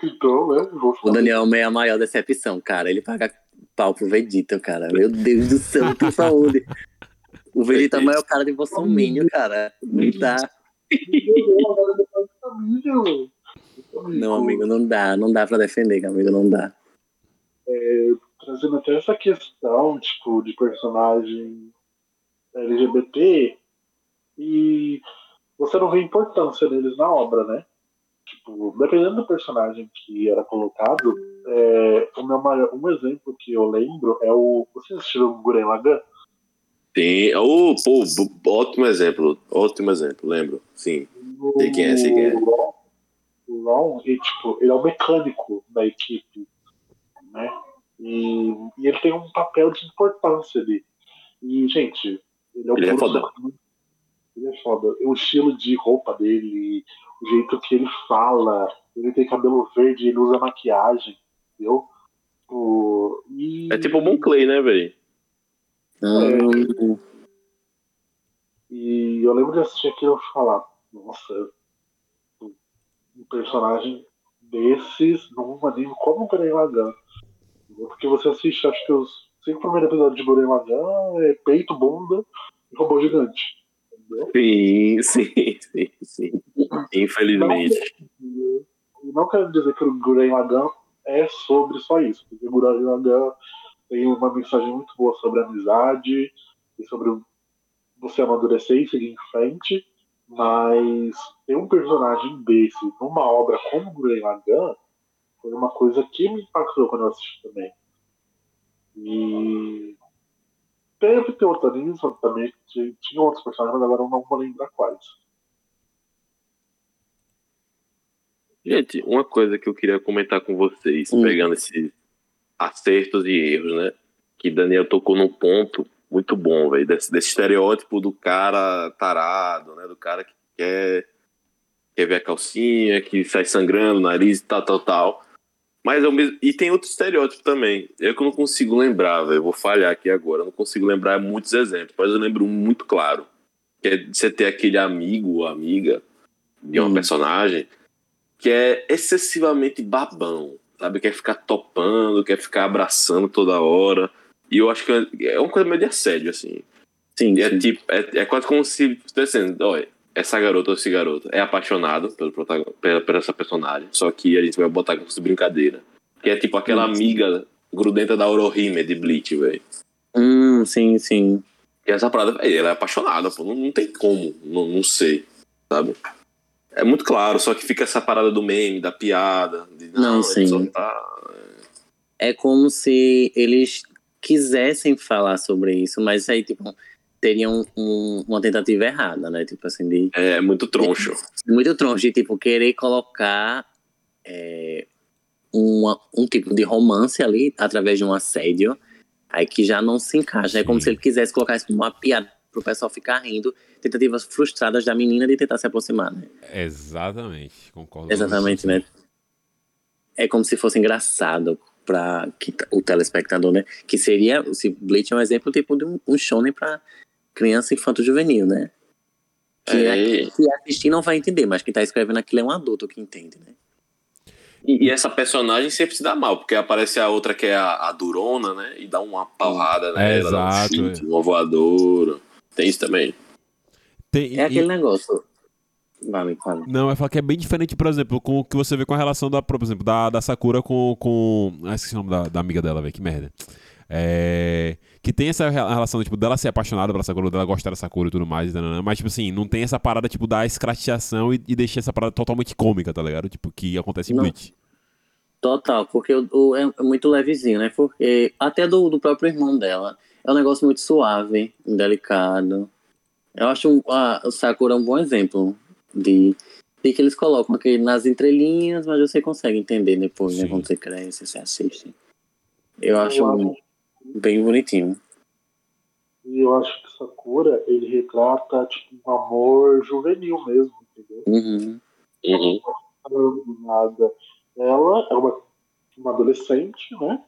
Então, né? Vou O. Daniel é a maior decepção, cara. Ele paga pau pro Vegeta, cara. Meu Deus do céu, que saúde. O Vegeta é o maior cara de Bolsonaro, cara. Não dá. Não, amigo, não dá. Não dá pra defender, amigo, não dá. Trazendo até essa questão, tipo, de personagem LGBT e você não vê importância deles na obra, né? Tipo, dependendo do personagem que era colocado, é, o meu maior, um exemplo que eu lembro é o. Vocês assistiram o Guren Lagann? Sim. Oh, pô, ótimo exemplo. Ótimo exemplo, lembro. Sim. Sei quem é, sei quem é. O Lon, ele, tipo, ele é o mecânico da equipe, né? E, e ele tem um papel de importância ali. E, gente, ele é o Ele é foda. Ele é foda. O estilo de roupa dele, o jeito que ele fala, ele tem cabelo verde, ele usa maquiagem, entendeu? O, e... É tipo o Bon Clay, né, velho? Hum, E eu lembro de assistir aquilo e falar, nossa, um personagem desses num anime como o Gurren Lagann. Porque você assiste, acho que os cinco primeiros episódios de Gurren Lagann é peito, bunda e robô gigante. Entendeu? Sim, [laughs] sim, sim, sim. Infelizmente. E não quero dizer que o Gurren Lagann é sobre só isso, porque o Gurren Lagann tem uma mensagem muito boa sobre amizade e sobre você amadurecer e seguir em frente, mas ter um personagem desse numa obra como o Gurren Lagann foi uma coisa que me impactou quando eu assisti também. E teve animes também, que tinha outros personagens, mas agora eu não vou lembrar quais. Gente, uma coisa que eu queria comentar com vocês, Hum. pegando esses acertos e erros, né? Que Daniel tocou num ponto muito bom, velho. Desse, desse estereótipo do cara tarado, né? Do cara que quer, quer ver a calcinha, que sai sangrando, nariz e tal, tal, tal. Mas ao mesmo... E tem outro estereótipo também. Eu que não consigo lembrar, velho. Vou falhar aqui agora. Eu não consigo lembrar muitos exemplos, mas eu lembro um muito claro. Que é de você ter aquele amigo ou amiga de uma Hum. personagem que é excessivamente babão, sabe? Quer ficar topando, quer ficar abraçando toda hora. E eu acho que é uma coisa meio de assédio, assim. Sim, é sim. tipo, é, é quase como se estivesse olha, essa garota ou esse garoto é apaixonado pelo pela, por essa personagem, só que a gente vai botar como se brincadeira. Que é tipo aquela Sim. amiga grudenta da Orohime de Bleach, velho. Hum, sim, sim. E essa parada, velho, ela é apaixonada, pô, não, não tem como não, não ser, sabe? É muito claro, só que fica essa parada do meme, da piada, de Não, ele sim. tá- É como se eles quisessem falar sobre isso, mas aí, tipo, teriam um- uma tentativa errada, né? Tipo assim, de É muito troncho. muito troncho de tipo querer colocar é, uma- um tipo de romance ali através de um assédio aí que já não se encaixa é como se ele quisesse colocar isso como uma piada pro pessoal ficar rindo tentativas frustradas da menina de tentar se aproximar né? Exatamente, concordo. exatamente né é como se fosse engraçado para o telespectador né que seria se Bleach é um exemplo tipo de um, um shonen para criança infanto juvenil né que É, é, que assistir não vai entender, mas quem tá escrevendo aquilo é um adulto que entende, né? E, e essa personagem sempre se dá mal, porque aparece a outra que é a, a durona, né? E dá uma porrada É, nela, dá um exato, chute, uma voadora. Tem isso também. Tem, É e- aquele negócio. Vale, vale. Não, eu falo que é bem diferente, por exemplo, com o que você vê com a relação da, por exemplo, da, da Sakura com, com. Ah, esqueci o nome da, da amiga dela, velho, que merda. É, que tem essa rela- relação, tipo, dela ser apaixonada pela Sakura, dela gostar da Sakura e tudo mais, mas, tipo assim, não tem essa parada, tipo, da escrateação e, e deixar essa parada totalmente cômica, tá ligado? Tipo, que acontece em Não. Bleach. Total, porque o, o- é muito levezinho, né? Porque até do, do próprio irmão dela é um negócio muito suave, delicado. Eu acho um- a, o Sakura um bom exemplo de, de que eles colocam aqui nas entrelinhas, mas você consegue entender depois, né? Sim. Quando você cresce, você assiste. Eu Eu acho acho- bem bonitinho. E eu acho que Sakura, ele retrata tipo, um amor juvenil mesmo, entendeu? Uhum. Uhum. Não é nada. Ela é uma, uma adolescente, né?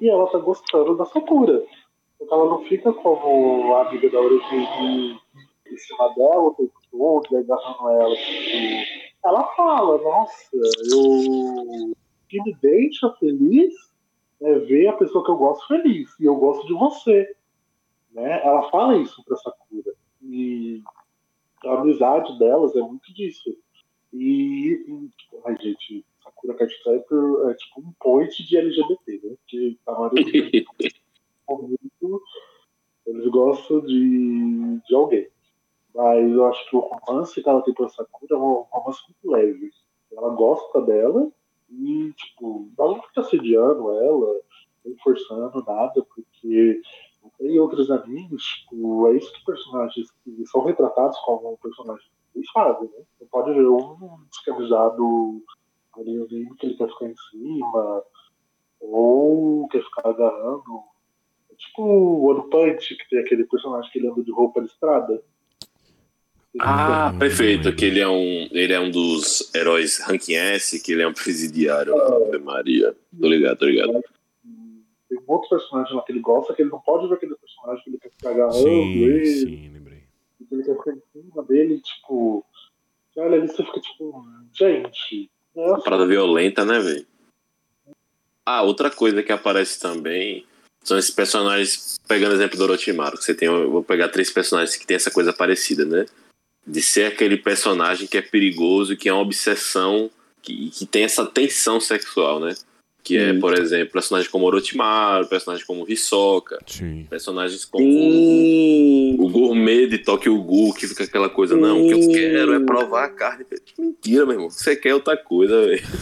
E ela tá gostando da Sakura. Então ela não fica como a amiga da Orihime em cima dela o tempo todo, e agarrando ela. Tipo, ela fala, nossa, eu que me deixa feliz é ver a pessoa que eu gosto feliz, e eu gosto de você. Né? Ela fala isso pra Sakura. E a amizade delas é muito disso. E, e ai, gente, Card Captor é tipo um point de LGBT, né? Que a maioria [laughs] muito, eles gostam de, de alguém. Mas eu acho que o romance que ela tem com a Sakura é um romance muito leve. Ela gosta dela e, tipo, ela não fica assediando ela, nem forçando nada, porque tem outros animes, tipo, é isso que personagens que são retratados como personagens eles fazem, né? Você pode ver um descamisado ali no anime que ele quer ficar em cima, ou quer ficar agarrando. É tipo o One Punch, que tem aquele personagem que ele anda de roupa listrada. Ah, Hum, perfeito. Que ele é um, ele é um dos heróis ranking S, que ele é um [laughs] presidiário lá, Ave Maria. Tô ligado, tô ligado. Tem um outro personagem lá que ele gosta, que ele não pode ver aquele personagem que ele quer ficar agarrando Sim, ele, sim, lembrei. que ele quer ficar em cima dele, tipo. Olha ali você fica tipo, gente. Uma parada violenta, né, velho? Ah, outra coisa que aparece também são esses personagens, pegando exemplo do Orochimaru, que você tem, eu vou pegar três personagens que tem essa coisa parecida, né? De ser aquele personagem que é perigoso, que é uma obsessão, que, que tem essa tensão sexual, né? Que é, por exemplo, personagens como Orochimaru, personagens como Hisoka, Sim. personagens como Sim. o gourmet de Tokyo Ghoul, que fica aquela coisa, não, o que eu quero é provar a carne. Mentira, meu irmão, você quer outra coisa, velho. [laughs]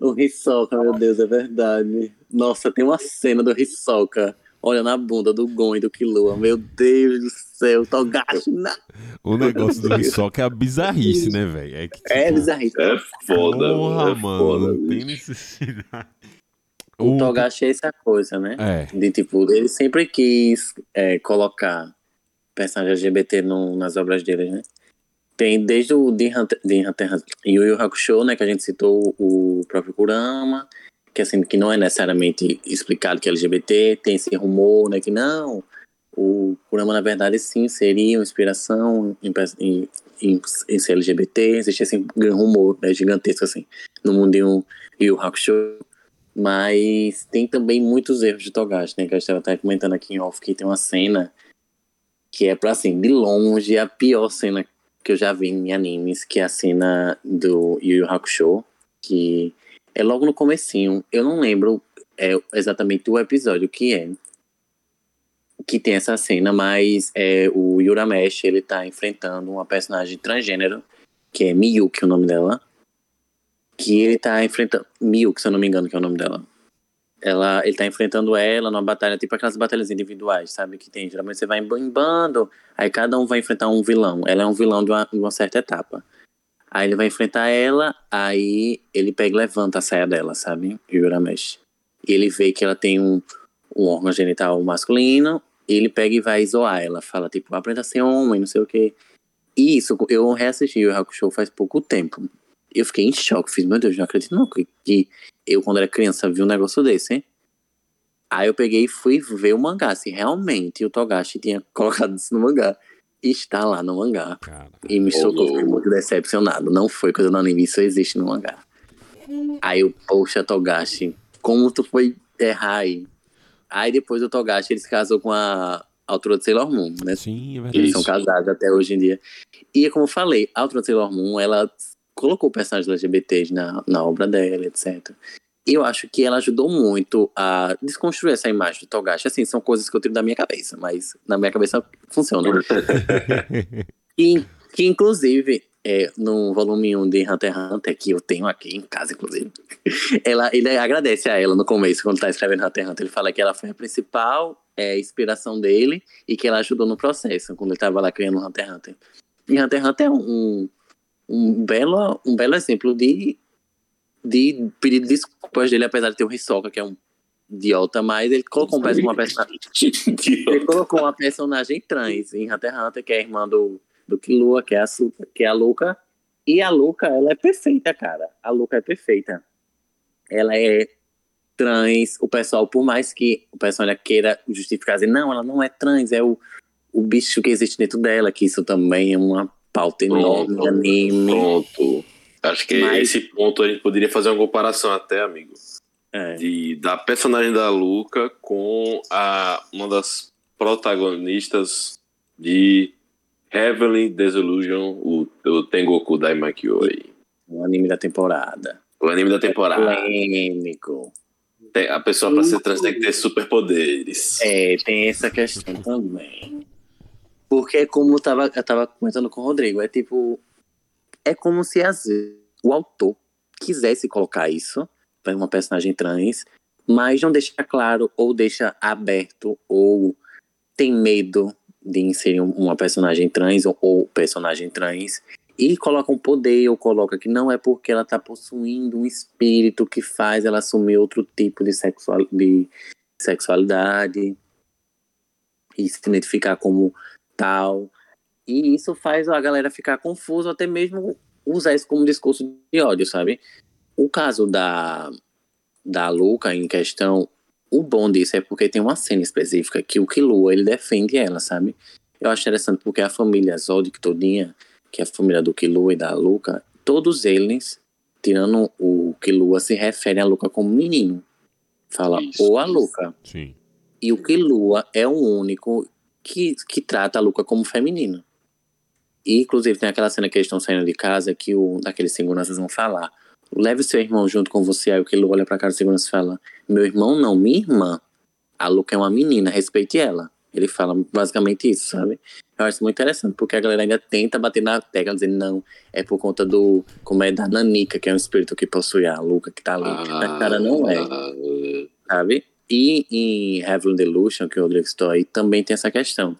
O Hisoka, meu Deus, é verdade. Nossa, tem uma cena do Hisoka olhando a bunda do Gon e do Killua. Meu Deus do céu, Togashi, não. O negócio do Hisoka é a bizarrice, né, velho? É, que, É tipo, bizarríssimo. É foda, Porra, é mano, foda. não tem necessidade. O Togashi é essa coisa, né? É, De tipo, ele sempre quis é, colocar personagem LGBT no- nas obras dele, né? Tem desde o de Hunter, Hunter Yu Yu Hakusho, né? Que a gente citou o próprio Kurama, que assim, que não é necessariamente explicado que é LGBT, tem esse rumor, né? Que não, o Kurama na verdade sim seria uma inspiração em, em em, ser LGBT, existe esse grande rumor né, gigantesco assim no mundo de um Yu Hakusho. Mas tem também muitos erros de Togashi, né? Que a gente estava comentando aqui em off que tem uma cena que é pra assim, de longe a pior cena que eu já vi em animes, que é a cena do Yu Yu Hakusho, que é logo no comecinho. Eu não lembro é, exatamente o episódio que é, que tem essa cena, mas é, o Yuramesh, ele tá enfrentando uma personagem transgênero, que é Miyuki, o nome dela, que ele tá enfrentando, Miyuki, se eu não me engano, que é o nome dela. Ela, ele tá enfrentando ela numa batalha, tipo aquelas batalhas individuais, sabe? Que tem, geralmente você vai em bando, aí cada um vai enfrentar um vilão. Ela é um vilão de uma, de uma certa etapa. Aí ele vai enfrentar ela, aí ele pega e levanta a saia dela, sabe? Yuramesh. E ele vê que ela tem um, um órgão genital masculino, ele pega e vai zoar ela. Fala, tipo, aprenda a ser homem, não sei o quê. E isso, eu reassisti o Hakusho faz pouco tempo. Eu fiquei em choque, fiz, meu Deus, não acredito não que eu, quando era criança, vi um negócio desse, hein? Aí eu peguei e fui ver o mangá, se realmente o Togashi tinha [laughs] colocado isso no mangá. Está lá no mangá. Cara. E me chocou, fiquei muito decepcionado. Não foi coisa do anime, isso existe no mangá. Aí eu, poxa, Togashi, como tu foi errar aí? Aí depois o Togashi ele se casou com a altura de Sailor Moon, né? Sim, é verdade. Eles são casados até hoje em dia. E como eu falei, a altura de Sailor Moon, ela colocou personagens LGBTs na, na obra dela, etc. Eu acho que ela ajudou muito a desconstruir essa imagem do Togashi. Assim, são coisas que eu tiro da minha cabeça, mas na minha cabeça funciona. [laughs] e que, inclusive, é, no volume 1 de Hunter x Hunter, que eu tenho aqui em casa, inclusive, [laughs] ela, ele agradece a ela no começo, quando tá escrevendo Hunter x Hunter. Ele fala que ela foi a principal é, inspiração dele e que ela ajudou no processo, quando ele tava lá criando Hunter x Hunter. E Hunter x Hunter é um, um, belo, um belo exemplo de, de pedido de desculpas dele, apesar de ter o Hisoka, que é um idiota, mas ele colocou uma personagem. [laughs] ele colocou uma personagem trans em Hunter x Hunter, que é a irmã do do que Lua, que é a, que é a Luca. E a Luca, ela é perfeita, cara. A Luca é perfeita. Ela é trans. O pessoal, por mais que o pessoal queira justificar, dizer, não, ela não é trans, é o, o bicho que existe dentro dela, que isso também é uma pauta enorme anime. Pronto. Acho que Mas... esse ponto a gente poderia fazer uma comparação até, amigo. É. De, da personagem da Luca com a, uma das protagonistas de Heavenly Disillusion, o, o Tengoku Daimakyo O anime da temporada. O anime da temporada. Polêmico. Tem, a pessoa para ser trans tem que ter superpoderes. É, tem essa questão também. Porque é como eu tava, eu tava comentando com o Rodrigo, é tipo. É como se às vezes, o autor quisesse colocar isso para uma personagem trans, mas não deixa claro, ou deixa aberto, ou tem medo de inserir uma personagem trans ou, ou personagem trans e coloca um poder ou coloca que não é porque ela está possuindo um espírito que faz ela assumir outro tipo de, sexual, de sexualidade e se identificar como tal. E isso faz a galera ficar confusa, até mesmo usar isso como discurso de ódio, sabe? O caso da, da Luca em questão, o bom disso é porque tem uma cena específica que o Killua, ele defende ela, sabe? Eu acho interessante porque a família Zodic todinha, que é a família do Killua e da Luca, todos eles, tirando o Killua, se referem a Luca como menino. Fala, isso, ou a Luca. Sim. E o Killua é o único que, que trata a Luca como feminino. E, inclusive, tem aquela cena que eles estão saindo de casa que o, daqueles seguranças vão falar leve seu irmão junto com você. Aí o que ele olha pra cara do segurança e fala: Meu irmão não, minha irmã. A Luca é uma menina, respeite ela. Ele fala basicamente isso, sabe? Eu acho muito interessante, porque a galera ainda tenta bater na tecla, dizendo não, é por conta do. Como é da Nanica, que é um espírito que possui a Luca que tá ali. Ah, a cara não é. Sabe? E em Heaven Delusion, que o Rodrigo estou aí, também tem essa questão.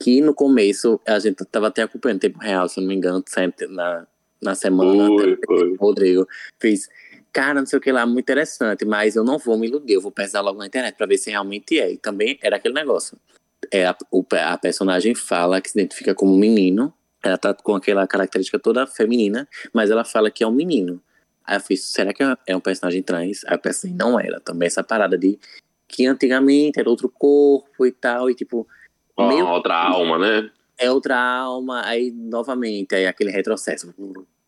Que no começo, a gente tava até acompanhando tempo real, se não me engano, na, na semana. Foi. Rodrigo fez, cara, não sei o que lá, muito interessante, mas eu não vou me iludir, eu vou pesquisar logo na internet para ver se realmente é. E também era aquele negócio. É, a, o, a personagem fala que se identifica como menino, ela tá com aquela característica toda feminina, mas ela fala que é um menino. Aí eu fiz, será que é um personagem trans? Aí eu pensei, não era. Também essa parada de que antigamente era outro corpo e tal, e tipo. Oh, meio... Outra alma, né? é outra alma, aí novamente, aí aquele retrocesso.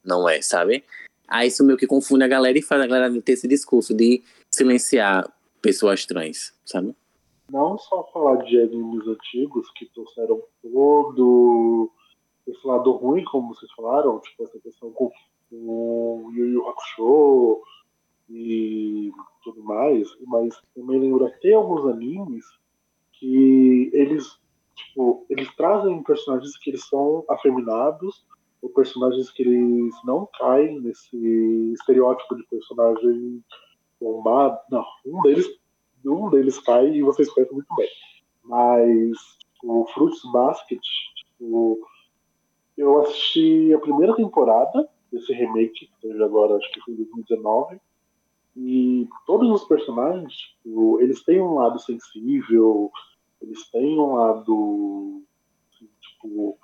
Não é, sabe? Aí isso meio que confunde a galera e faz a galera ter esse discurso de silenciar pessoas trans, sabe? Não só falar de animes antigos que trouxeram todo esse lado ruim, como vocês falaram, tipo essa questão com o Yu Yu Hakusho e tudo mais, mas também lembro que tem alguns animes que eles, tipo, eles trazem personagens que eles são afeminados, ou personagens que eles não caem nesse estereótipo de personagem bombado. Não, um deles, um deles cai e vocês conhecem muito bem. Mas o tipo, Fruits Basket, tipo, eu assisti a primeira temporada desse remake, que teve agora, acho que foi em 2019. E todos os personagens, tipo, eles têm um lado sensível, eles têm um lado, tipo,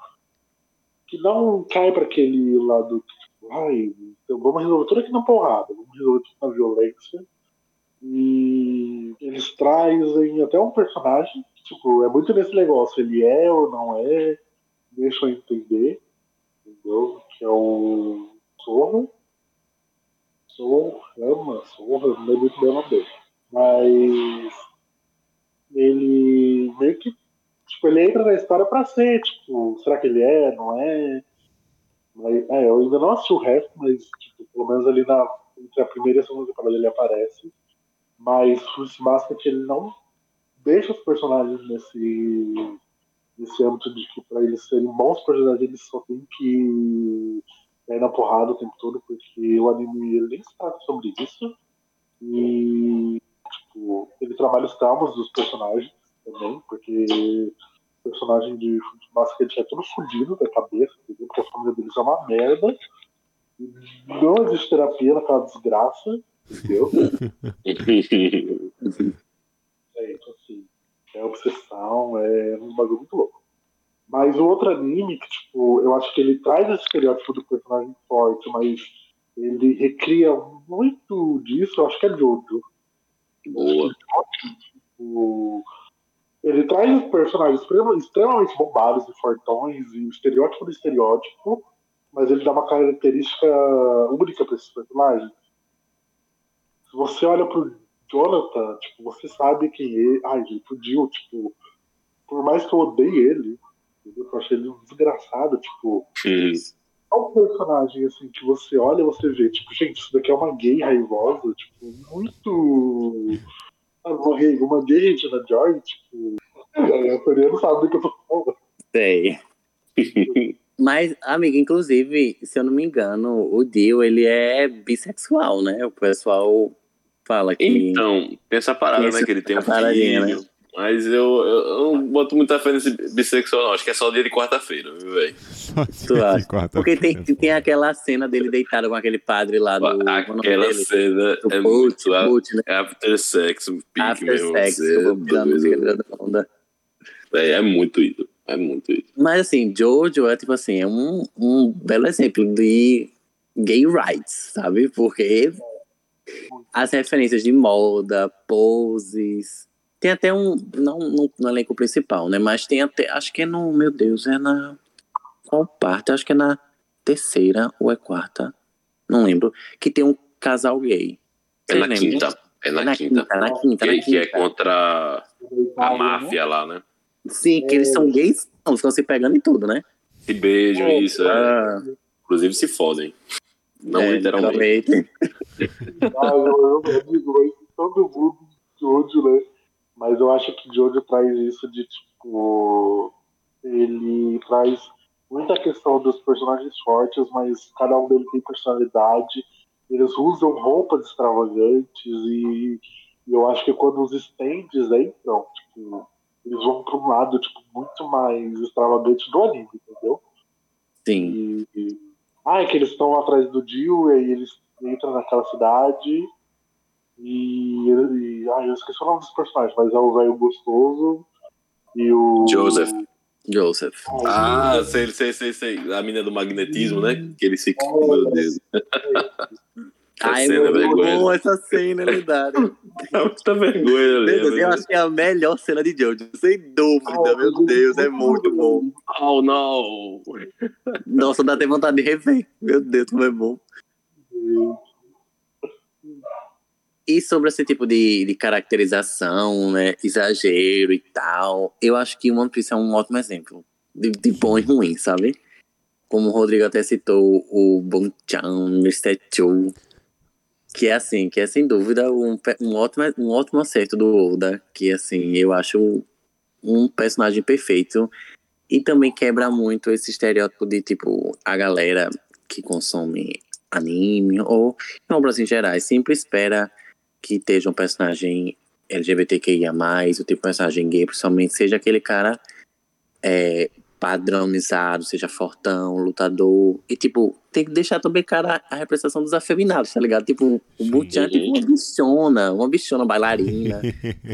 que não cai para aquele lado, tipo, ai, então vamos resolver tudo aqui na porrada, vamos resolver tudo na violência. E eles trazem até um personagem, tipo, é muito nesse negócio, ele é ou não é, deixa eu entender, entendeu? Que é o Zorro. Zorro, ama, Zorro, não lembro muito bem o nome dele. Mas ele meio que tipo, ele entra na história pra ser, tipo, será que ele é, não é? Mas, é, eu ainda não assisti o resto, mas tipo, pelo menos ali na, entre a primeira e a segunda temporada ele aparece. Mas o Basket ele não deixa os personagens nesse, nesse âmbito de que pra eles serem bons personagens eles só tem que ir na porrada o tempo todo, porque o anime ele nem trata sobre isso. E tipo, ele trabalha os traumas dos personagens também, porque o personagem de basquete é todo fudido da cabeça, entendeu? porque a família deles é uma merda. Não existe terapia naquela desgraça, entendeu? [laughs] é, então assim, é obsessão, é um bagulho muito louco. Mas o outro anime, que, tipo, eu acho que ele traz esse estereótipo do personagem forte, mas ele recria muito disso, eu acho que é Jojo. Boa. Tipo, ele traz personagens extremamente bombados e fortões e o estereótipo do estereótipo, mas ele dá uma característica única para esses personagens. Se você olha pro Jonathan, tipo, você sabe quem é. Ai, gente, o Jill, tipo, por mais que eu odeie ele, eu achei ele um desgraçado, tipo. É um personagem assim que você olha e você vê, tipo, gente, isso daqui é uma gay raivosa, tipo, muito morrer uma gay na Joy, tipo. A Faria não sabe do que eu tô falando. Sei. [laughs] Mas, amiga, inclusive, se eu não me engano, o Dio, ele é bissexual, né? O pessoal fala que... Então, tem essa parada, né? Que ele tem um filho. Né? Mas eu, eu, eu, não boto muita fé nesse bissexual, não. Acho que é só dia de quarta-feira, viu, velho? [laughs] Porque tem, tem aquela cena dele deitado com aquele padre lá do. Aquela cena do é muito. Boot, né? After sex, um pique After sex, é, é muito isso. É muito isso. Mas assim, Jojo é tipo assim, é um, um belo exemplo de gay rights, sabe? Porque as referências de moda, poses, tem até um. Não no, no elenco principal, né? Mas tem até. Acho que é no. Meu Deus, é na. Qual parte? Acho que é na terceira ou é quarta. Não lembro. Que tem um casal gay. É na quinta. É na, é na quinta. quinta. Na quinta, que, na quinta. que é contra a máfia lá, né? Sim, que eles são gays, não, ficam se pegando em tudo, né? Se beijam, é, isso. É. Inclusive se fodem. Não é, literalmente. ah, eu, eu, eu digo, todo mundo de hoje, né? Mas eu acho que Jojo traz isso de tipo. Ele traz muita questão dos personagens fortes, mas cada um deles tem personalidade. Eles usam roupas extravagantes e, e eu acho que quando os stands entram, tipo, eles vão para um lado tipo, muito mais extravagante do anime, entendeu? Sim. E, e, ah, é que eles estão atrás do Dio e aí eles entram naquela cidade e, e ah, eu esqueci o nome dos personagens, mas é o velho gostoso e o. Joseph. Joseph. Ah, sei, sei, sei, sei. A mina do magnetismo, né? Que ele se. Oh, meu Deus. Essa Ai, cena é vergonha. essa cena, é lendária. Dá muita vergonha ali. Meu Deus, né? eu acho que é a melhor cena de Jojo, sem dúvida, Ah, meu Deus, é muito bom. Oh, não! Nossa, dá até vontade de rever. Meu Deus, como é bom. E sobre esse tipo de, de caracterização, né, exagero e tal, eu acho que One Piece é um ótimo exemplo de, de bom e ruim, sabe? Como o Rodrigo até citou, o Bonchan, Mr. Cho, que é assim, que é sem dúvida um, um, ótimo, um ótimo acerto do Oda, que assim, eu acho um personagem perfeito e também quebra muito esse estereótipo de, tipo, a galera que consome anime ou em obras em gerais sempre espera que esteja um personagem LGBTQIA+, o tipo personagem gay, principalmente, seja aquele cara é, padronizado, seja fortão, lutador. E, tipo, tem que deixar também, cara, a representação dos afeminados, tá ligado? Tipo, o é tipo uma bichona, uma bichona bailarina,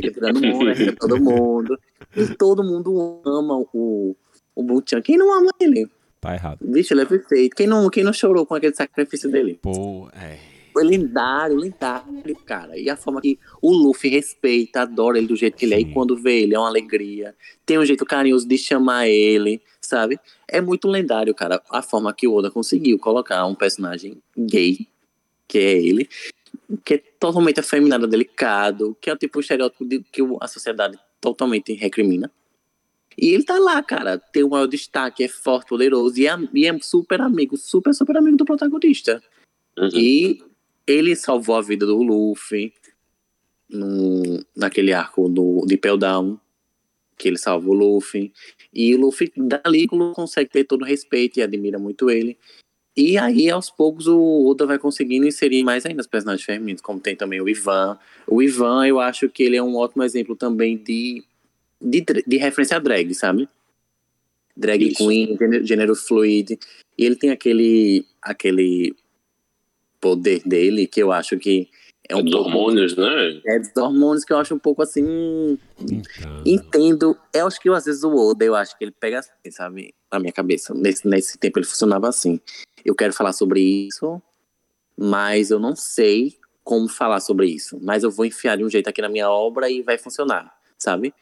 quebrando o mundo, né, todo mundo. E todo mundo ama o, o Butchan. Quem não ama ele? Tá errado. Bicho, ele é perfeito. Quem não, quem não chorou com aquele sacrifício dele? Pô, é. Lendário, lendário, cara. E a forma que o Luffy respeita, adora ele do jeito que ele é. E quando vê ele, é uma alegria. Tem um jeito carinhoso de chamar ele, sabe? É muito lendário, cara. A forma que o Oda conseguiu colocar um personagem gay, que é ele, que é totalmente afeminado, delicado, que é o tipo de estereótipo de, que a sociedade totalmente recrimina. E ele tá lá, cara. Tem o maior destaque, é forte, poderoso e é, e é super amigo, super, super amigo do protagonista. Uhum. E ele salvou a vida do Luffy no, naquele arco do, de Pell Down, que ele salvou o Luffy. E o Luffy, dali, consegue ter todo o respeito e admira muito ele. E aí, aos poucos, o Oda vai conseguindo inserir mais ainda os personagens femininos, como tem também o Ivan. O Ivan, eu acho que ele é um ótimo exemplo também de, de, de referência a drag, sabe? Drag Isso. queen, gênero, gênero fluid. E ele tem aquele, aquele poder dele que eu acho que é um Dos pouco- hormônios, né? É dos hormônios que eu acho um pouco assim. Então. Entendo. Eu acho que às vezes o Oda, eu acho que ele pega assim, sabe? Na minha cabeça. Nesse, nesse tempo ele funcionava assim. Eu quero falar sobre isso, mas eu não sei como falar sobre isso. Mas eu vou enfiar de um jeito aqui na minha obra e vai funcionar, sabe?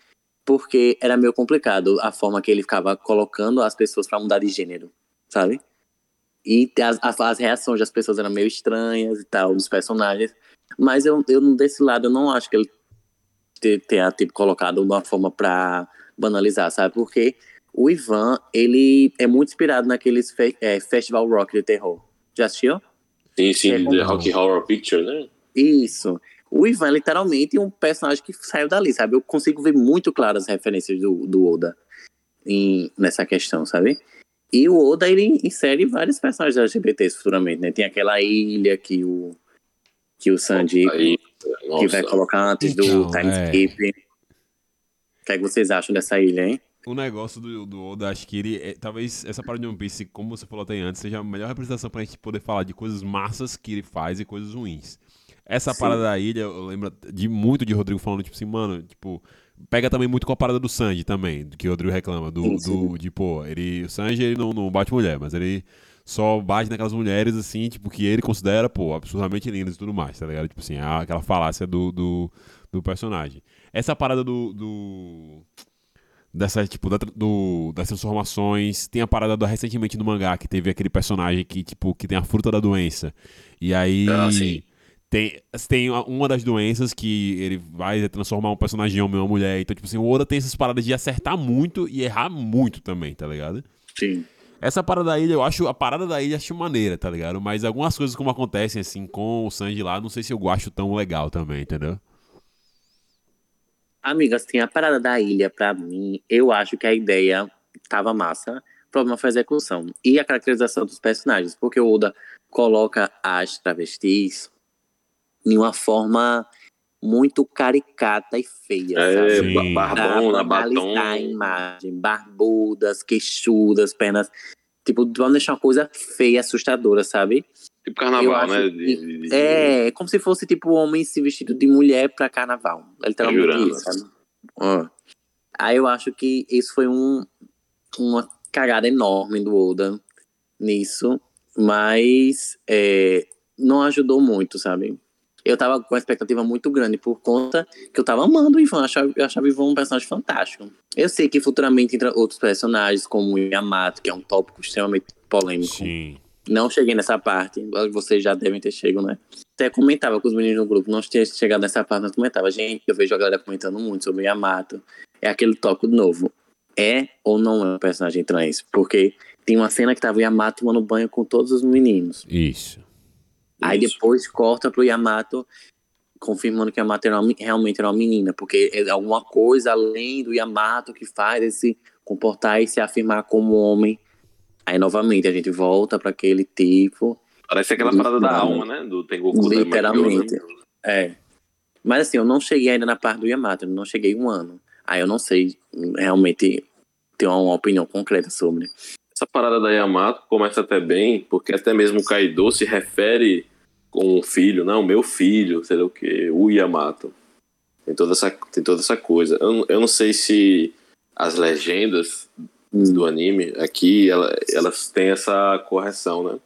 Porque era meio complicado a forma que ele ficava colocando as pessoas pra mudar de gênero, sabe? E as, as, as reações das pessoas eram meio estranhas e tal, dos personagens. Mas eu, eu desse lado, eu não acho que ele te- tenha tipo, colocado uma forma pra banalizar, sabe? Porque o Ivan, ele é muito inspirado naqueles fe é, Festival Rock de terror. Já assistiu? Sim, sim, É, The não. Rocky Horror Picture, né? Isso. O Ivan é literalmente um personagem que saiu dali, sabe? Eu consigo ver muito claras as referências do, do Oda em, nessa questão, sabe? E o Oda, ele insere vários personagens LGBTs futuramente, né? Tem aquela ilha que o, que o Sanji Aí, que vai colocar antes Então, do time skip. O que, é que vocês acham dessa ilha, hein? O negócio do, do Oda, acho que ele. é- talvez essa parada de One Piece, como você falou até antes, seja a melhor representação pra gente poder falar de coisas massas que ele faz e coisas ruins. Essa Sim. parada da ilha, eu lembro de muito de Rodrigo falando, tipo assim, mano, tipo. Pega também muito com a parada do Sanji também, que o Rodrigo reclama. Do, do de, pô, ele. O Sanji ele não, não bate mulher, mas ele só bate naquelas mulheres, assim, tipo, que ele considera, pô, absurdamente lindas e tudo mais, tá ligado? Tipo assim, é aquela falácia do, do, do personagem. Essa parada do- do dessa, tipo, da, do, das transformações. Tem a parada do, recentemente no mangá, que teve aquele personagem que, tipo, que tem a fruta da doença. E aí. Ah, sim. Tem, tem a- uma das doenças que ele vai transformar um personagem em homem ou uma mulher. Então, tipo assim, o Oda tem essas paradas de acertar muito e errar muito também, tá ligado? Sim. Essa parada da ilha, eu acho, a parada da ilha acho maneira, tá ligado? Mas algumas coisas como acontecem, assim, com o Sanji lá, não sei se eu acho tão legal também, entendeu? Amiga, assim, a parada da ilha, pra mim, eu acho que a ideia tava massa. O problema foi a execução. E a caracterização dos personagens. Porque o Oda coloca as travestis em uma forma muito caricata e feia, É, sabe? Barbão, na batom. a imagem. Barbudas, queixudas, pernas... Tipo, vamos deixar uma coisa feia, assustadora, sabe? Tipo carnaval, acho né? De- de- de- É, é como se fosse tipo um homem se vestido de mulher pra carnaval. Literalmente isso, sabe? Aí eu acho que isso foi um, uma cagada enorme do Oda nisso. Mas é, não ajudou muito, sabe? Eu tava com uma expectativa muito grande por conta que eu tava amando o Ivan. Eu achava, eu achava o Ivan um personagem fantástico. Eu sei que futuramente entra outros personagens, como o Yamato, que é um tópico extremamente polêmico. Sim. Não cheguei nessa parte, vocês já devem ter chegado, né? Até comentava com os meninos no grupo, não tinha chegado nessa parte, mas comentava, gente, eu vejo a galera comentando muito sobre o Yamato. É aquele tópico novo. É ou não é um personagem trans? Porque tem uma cena que tava o Yamato tomando banho com todos os meninos. Isso. Aí depois corta pro Yamato, confirmando que Yamato era uma- realmente era uma menina, porque é alguma coisa além do Yamato que faz ele se comportar e se afirmar como homem. Aí novamente a gente volta para aquele tipo. Parece aquela parada da alma, né? Do Tengoku da Literalmente. Magyo, né? É. Mas assim, eu não cheguei ainda na parte do Yamato, eu não cheguei um ano. Aí eu não sei realmente ter uma, uma opinião concreta sobre. Essa parada da Yamato começa até bem, porque até mesmo o Kaido se refere com o filho, não, meu filho, sei lá o que, o Yamato. Tem toda essa, tem toda essa coisa. Eu, eu não sei se as legendas do anime aqui, ela- elas têm essa correção, né?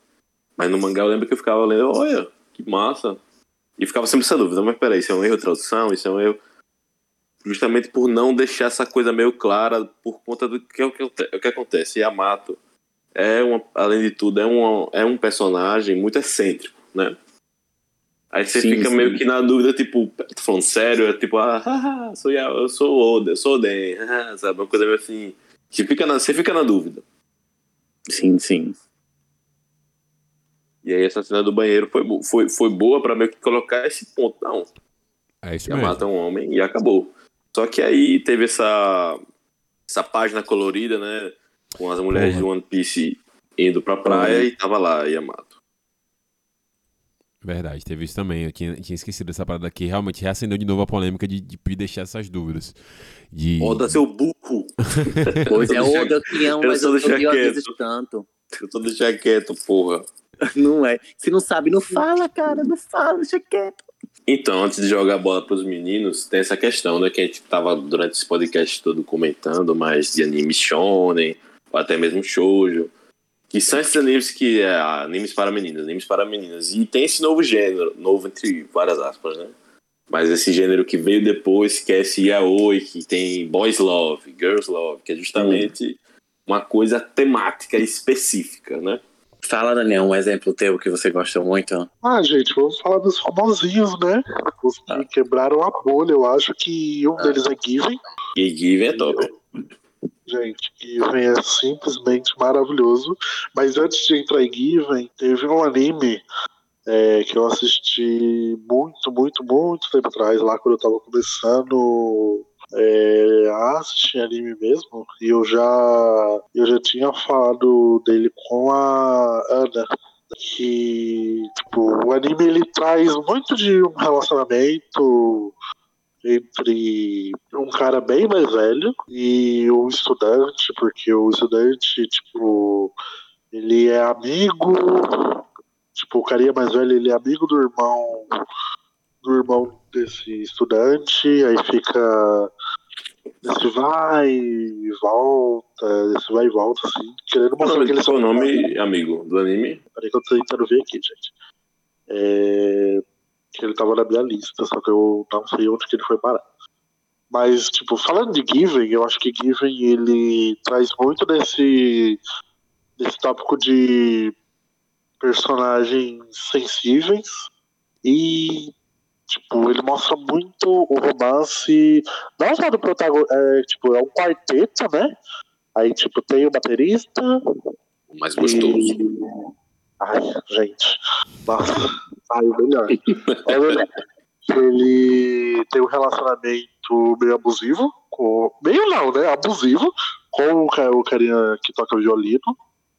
Mas no mangá eu lembro que eu ficava lendo, olha, que massa. E ficava sempre essa dúvida, mas peraí, isso é um erro de tradução, isso é um erro. Justamente por não deixar essa coisa meio clara por conta do que, é que, o que acontece. Yamato é uma, além de tudo, é um, é um personagem muito excêntrico, né? Aí você Sim, fica sim. meio que na dúvida, tipo, tô falando sério, é tipo, ah, haha, sou eu sou Oda, eu sou Oden, [laughs] sabe? Uma coisa meio assim. Que fica na, você fica na dúvida. Sim, sim. E aí essa cena do banheiro foi, foi, foi boa pra meio que colocar esse ponto. Não, É isso mesmo. Yamato é um homem e acabou. Só que aí teve essa, essa página colorida, né? Com as mulheres Porra. de One Piece indo pra praia e tava lá Yamato. Verdade, teve isso também. Eu tinha, tinha esquecido dessa parada aqui. Realmente reacendeu de novo a polêmica de, de deixar essas dúvidas. De... Oda, seu burro! [laughs] Pois é, Oda, eu te amo, eu mas eu do odeio às vezes Jaqueto. tanto. Eu tô deixando quieto, porra. [laughs] Não é. Se não sabe, não fala, cara. Não fala, deixa quieto. Então, antes de jogar a bola pros meninos, tem essa questão, né? Que a gente tava durante esse podcast todo comentando, mais de anime shonen, ou até mesmo shoujo. Que são esses animes que é animes para meninas, animes para meninas. E tem esse novo gênero, novo entre várias aspas, né? Mas esse gênero que veio depois, que é esse yaoi, que tem boys love, girls love, que é justamente uma coisa temática específica, né? Fala, Daniel, um exemplo teu que você gosta muito. Ah, gente, vamos falar dos famosinhos, né? Os que Ah. quebraram a bolha. Eu acho que um deles é Given. E Given é top. Gente, Given é simplesmente maravilhoso. Mas antes de entrar em Given, teve um anime é, que eu assisti muito, muito, muito tempo atrás, lá quando eu tava começando é, a assistir anime mesmo. E eu já, eu já tinha falado dele com a Ana. Que, tipo, o anime ele traz muito de um relacionamento entre um cara bem mais velho e um estudante, porque o estudante, tipo, ele é amigo, tipo, o carinha mais velho, ele é amigo do irmão do irmão desse estudante, aí fica esse vai e volta, esse vai e volta, assim, querendo mostrar que eles é o são nome, amigo, do anime? Peraí que eu tô tentando ver aqui, gente. É... Que ele tava na minha lista, só que eu não sei onde que ele foi parar. Mas, tipo, falando de Given, eu acho que Given, ele traz muito desse, desse tópico de personagens sensíveis e, tipo, ele mostra muito o romance, não só do protagonista, é, tipo, é um quarteto, né? Aí, tipo, tem o baterista, O mais gostoso. e- Ai, gente. Nossa. Ai, o melhor. [laughs] É melhor. Ele tem um relacionamento meio abusivo. Com... Meio não, né? Abusivo. Com o, ca- o carinha que toca violino.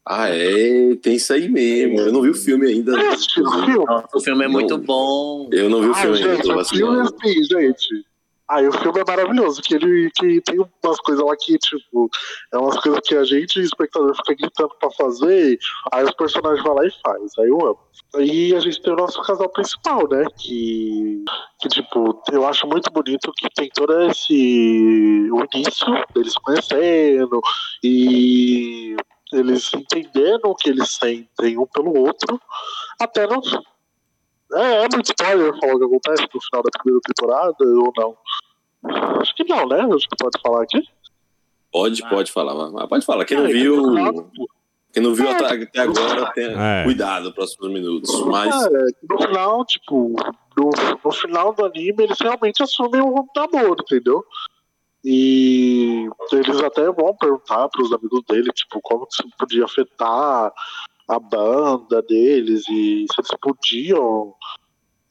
Ah, é, tem isso aí mesmo. Eu não vi o filme ainda. Assistiu o filme? Nossa, o filme é Não. muito bom. Eu não vi o Ah, filme ainda. gente, o filme é assim, gente. Aí o filme é maravilhoso, que ele que tem umas coisas lá que, tipo, é umas coisas que a gente, espectador, fica gritando pra fazer, aí os personagens vão lá e faz. Aí eu amo. Aí a gente tem o nosso casal principal, né? Que, que tipo, eu acho muito bonito que tem todo esse. o início deles conhecendo e eles entendendo o que eles sentem um pelo outro, até no, É, é muito spoiler falar o que acontece no final da primeira temporada ou não? Acho que não, né? Acho que pode falar aqui. Pode, pode falar. Mas pode falar. Quem não viu. Quem não viu até, até agora, tenha É. cuidado nos próximos minutos. Mas É, que no final, tipo, no, no final do anime, eles realmente assumem o namoro, entendeu? E eles até vão perguntar pros amigos dele, tipo, como que isso podia afetar a banda deles e se eles podiam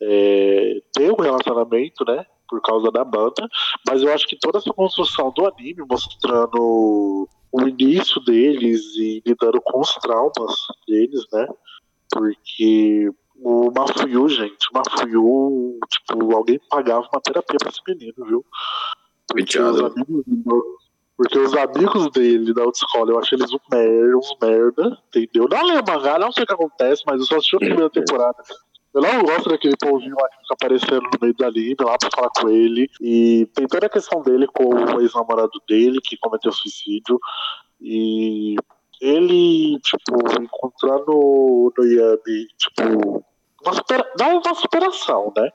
é, ter um relacionamento, né? Por causa da banda. Mas eu acho que toda essa construção do anime mostrando o início deles e lidando com os traumas deles, né? Porque o Mafuyu, gente, o Mafuyu, tipo, alguém pagava uma terapia pra esse menino, viu? Porque os amigos, porque os amigos dele da autoescola, eu acho eles um merda, uns merda, entendeu? Não leio mangá, não sei o que acontece, mas eu só assisti a primeira temporada. Eu não gosto daquele povinho lá que fica aparecendo no meio do anime, lá pra falar com ele. E tem toda a questão dele com o ex-namorado dele, que cometeu suicídio. E ele, tipo, encontrar no, no Yami, tipo, uma supera, não uma superação, né?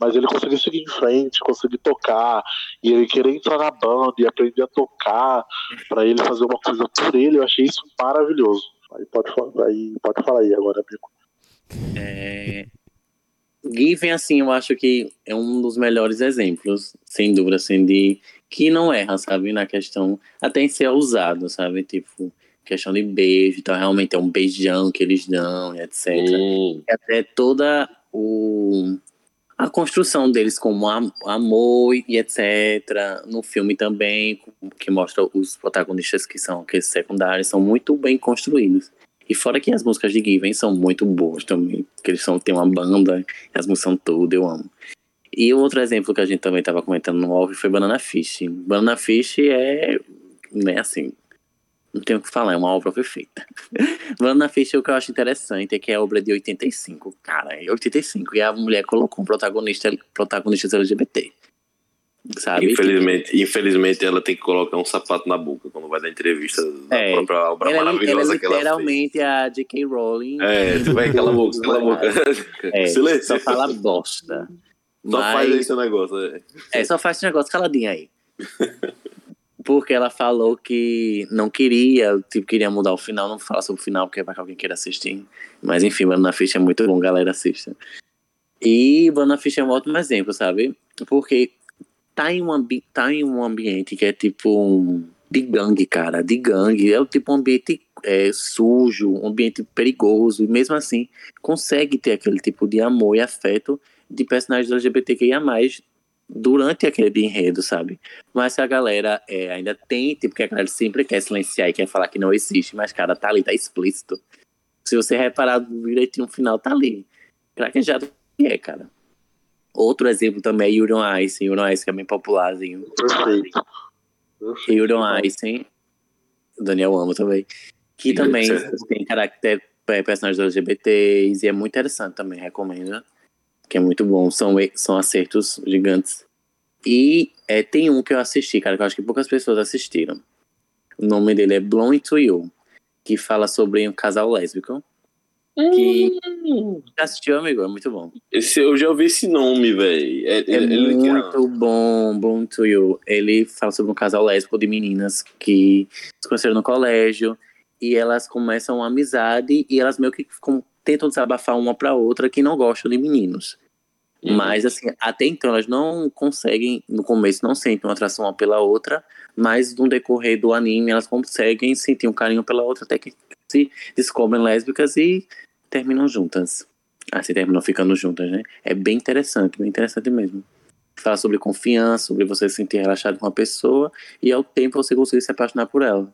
Mas ele conseguir seguir em frente, conseguir tocar, e ele querer entrar na banda e aprender a tocar, pra ele fazer uma coisa por ele, eu achei isso maravilhoso. Aí pode, aí pode falar aí agora, amigo. É... Given, assim, eu acho que é um dos melhores exemplos, sem dúvida, assim, de que não erra, sabe, na questão, até em ser usado, sabe, tipo, questão de beijo, então realmente é um beijão que eles dão, etc. Hum, E até toda o a construção deles como am- amor e etc. No filme também, que mostra os protagonistas que são aqueles secundários, são muito bem construídos. E fora que as músicas de Given são muito boas também, que eles são, têm uma banda, as músicas são tudo, eu amo. E outro exemplo que a gente também estava comentando no off foi Banana Fish. Banana Fish é, né, assim, não tenho o que falar, é uma obra perfeita. [laughs] Banana Fish, o que eu acho interessante é que é obra de 85, cara, é 85, e a mulher colocou um protagonista, protagonistas LGBT. Sabe? infelizmente, infelizmente, ela tem que colocar um sapato na boca quando vai dar entrevista da É. própria obra ela, ela é maravilhosa que ela literalmente a J.K. Rowling. É, [laughs] vai, cala a boca, cala a boca. É, [laughs] Silêncio. só fala bosta. Só Mas- faz seu negócio. é. É, só faz esse negócio caladinho aí. Porque ela falou que não queria, tipo, queria mudar o final, não fala sobre o final, porque vai que alguém queira assistir. Mas enfim, Banana Fish é muito bom, galera, assista. E Banana Fish é um ótimo exemplo, sabe? Porque tá em um, tá em um ambiente que é tipo de gangue, cara, de gangue. É o tipo um ambiente é, sujo, um ambiente perigoso, e mesmo assim consegue ter aquele tipo de amor e afeto de personagens LGBTQIA+, durante aquele enredo, sabe? Mas se a galera é, ainda tente, porque a galera sempre quer silenciar e quer falar que não existe, mas, cara, tá ali, tá explícito. Se você reparar direitinho no final, tá ali. Craquejado que é, cara. Outro exemplo também é Yuri on Ice. Yuri on Ice que é bem popularzinho. Perfeito. Yuri on Ice, o Daniel ama também. Que Sim, também tem caráter é, personagens LGBTs e é muito interessante também, recomendo. Que é muito bom, são, são acertos gigantes. E é, tem um que eu assisti, cara, que eu acho que poucas pessoas assistiram. O nome dele é Blown to You, que fala sobre um casal lésbico. Que. Já assistiu, amigo? É muito bom. Esse, eu já ouvi esse nome, velho. É, É é- muito bom, Blown to You. Ele fala sobre um casal lésbico de meninas que se conheceram no colégio e elas começam uma amizade e elas meio que ficam- tentam desabafar uma pra outra que não gostam de meninos. Uhum. Mas, assim, até então elas não conseguem, no começo, não sentem uma atração uma pela outra, mas no decorrer do anime elas conseguem sentir um carinho pela outra até que se descobrem lésbicas e terminam juntas. Assim, terminam ficando juntas, né? É bem interessante, bem interessante mesmo. Fala sobre confiança, sobre você se sentir relaxado com uma pessoa e ao tempo você conseguir se apaixonar por ela.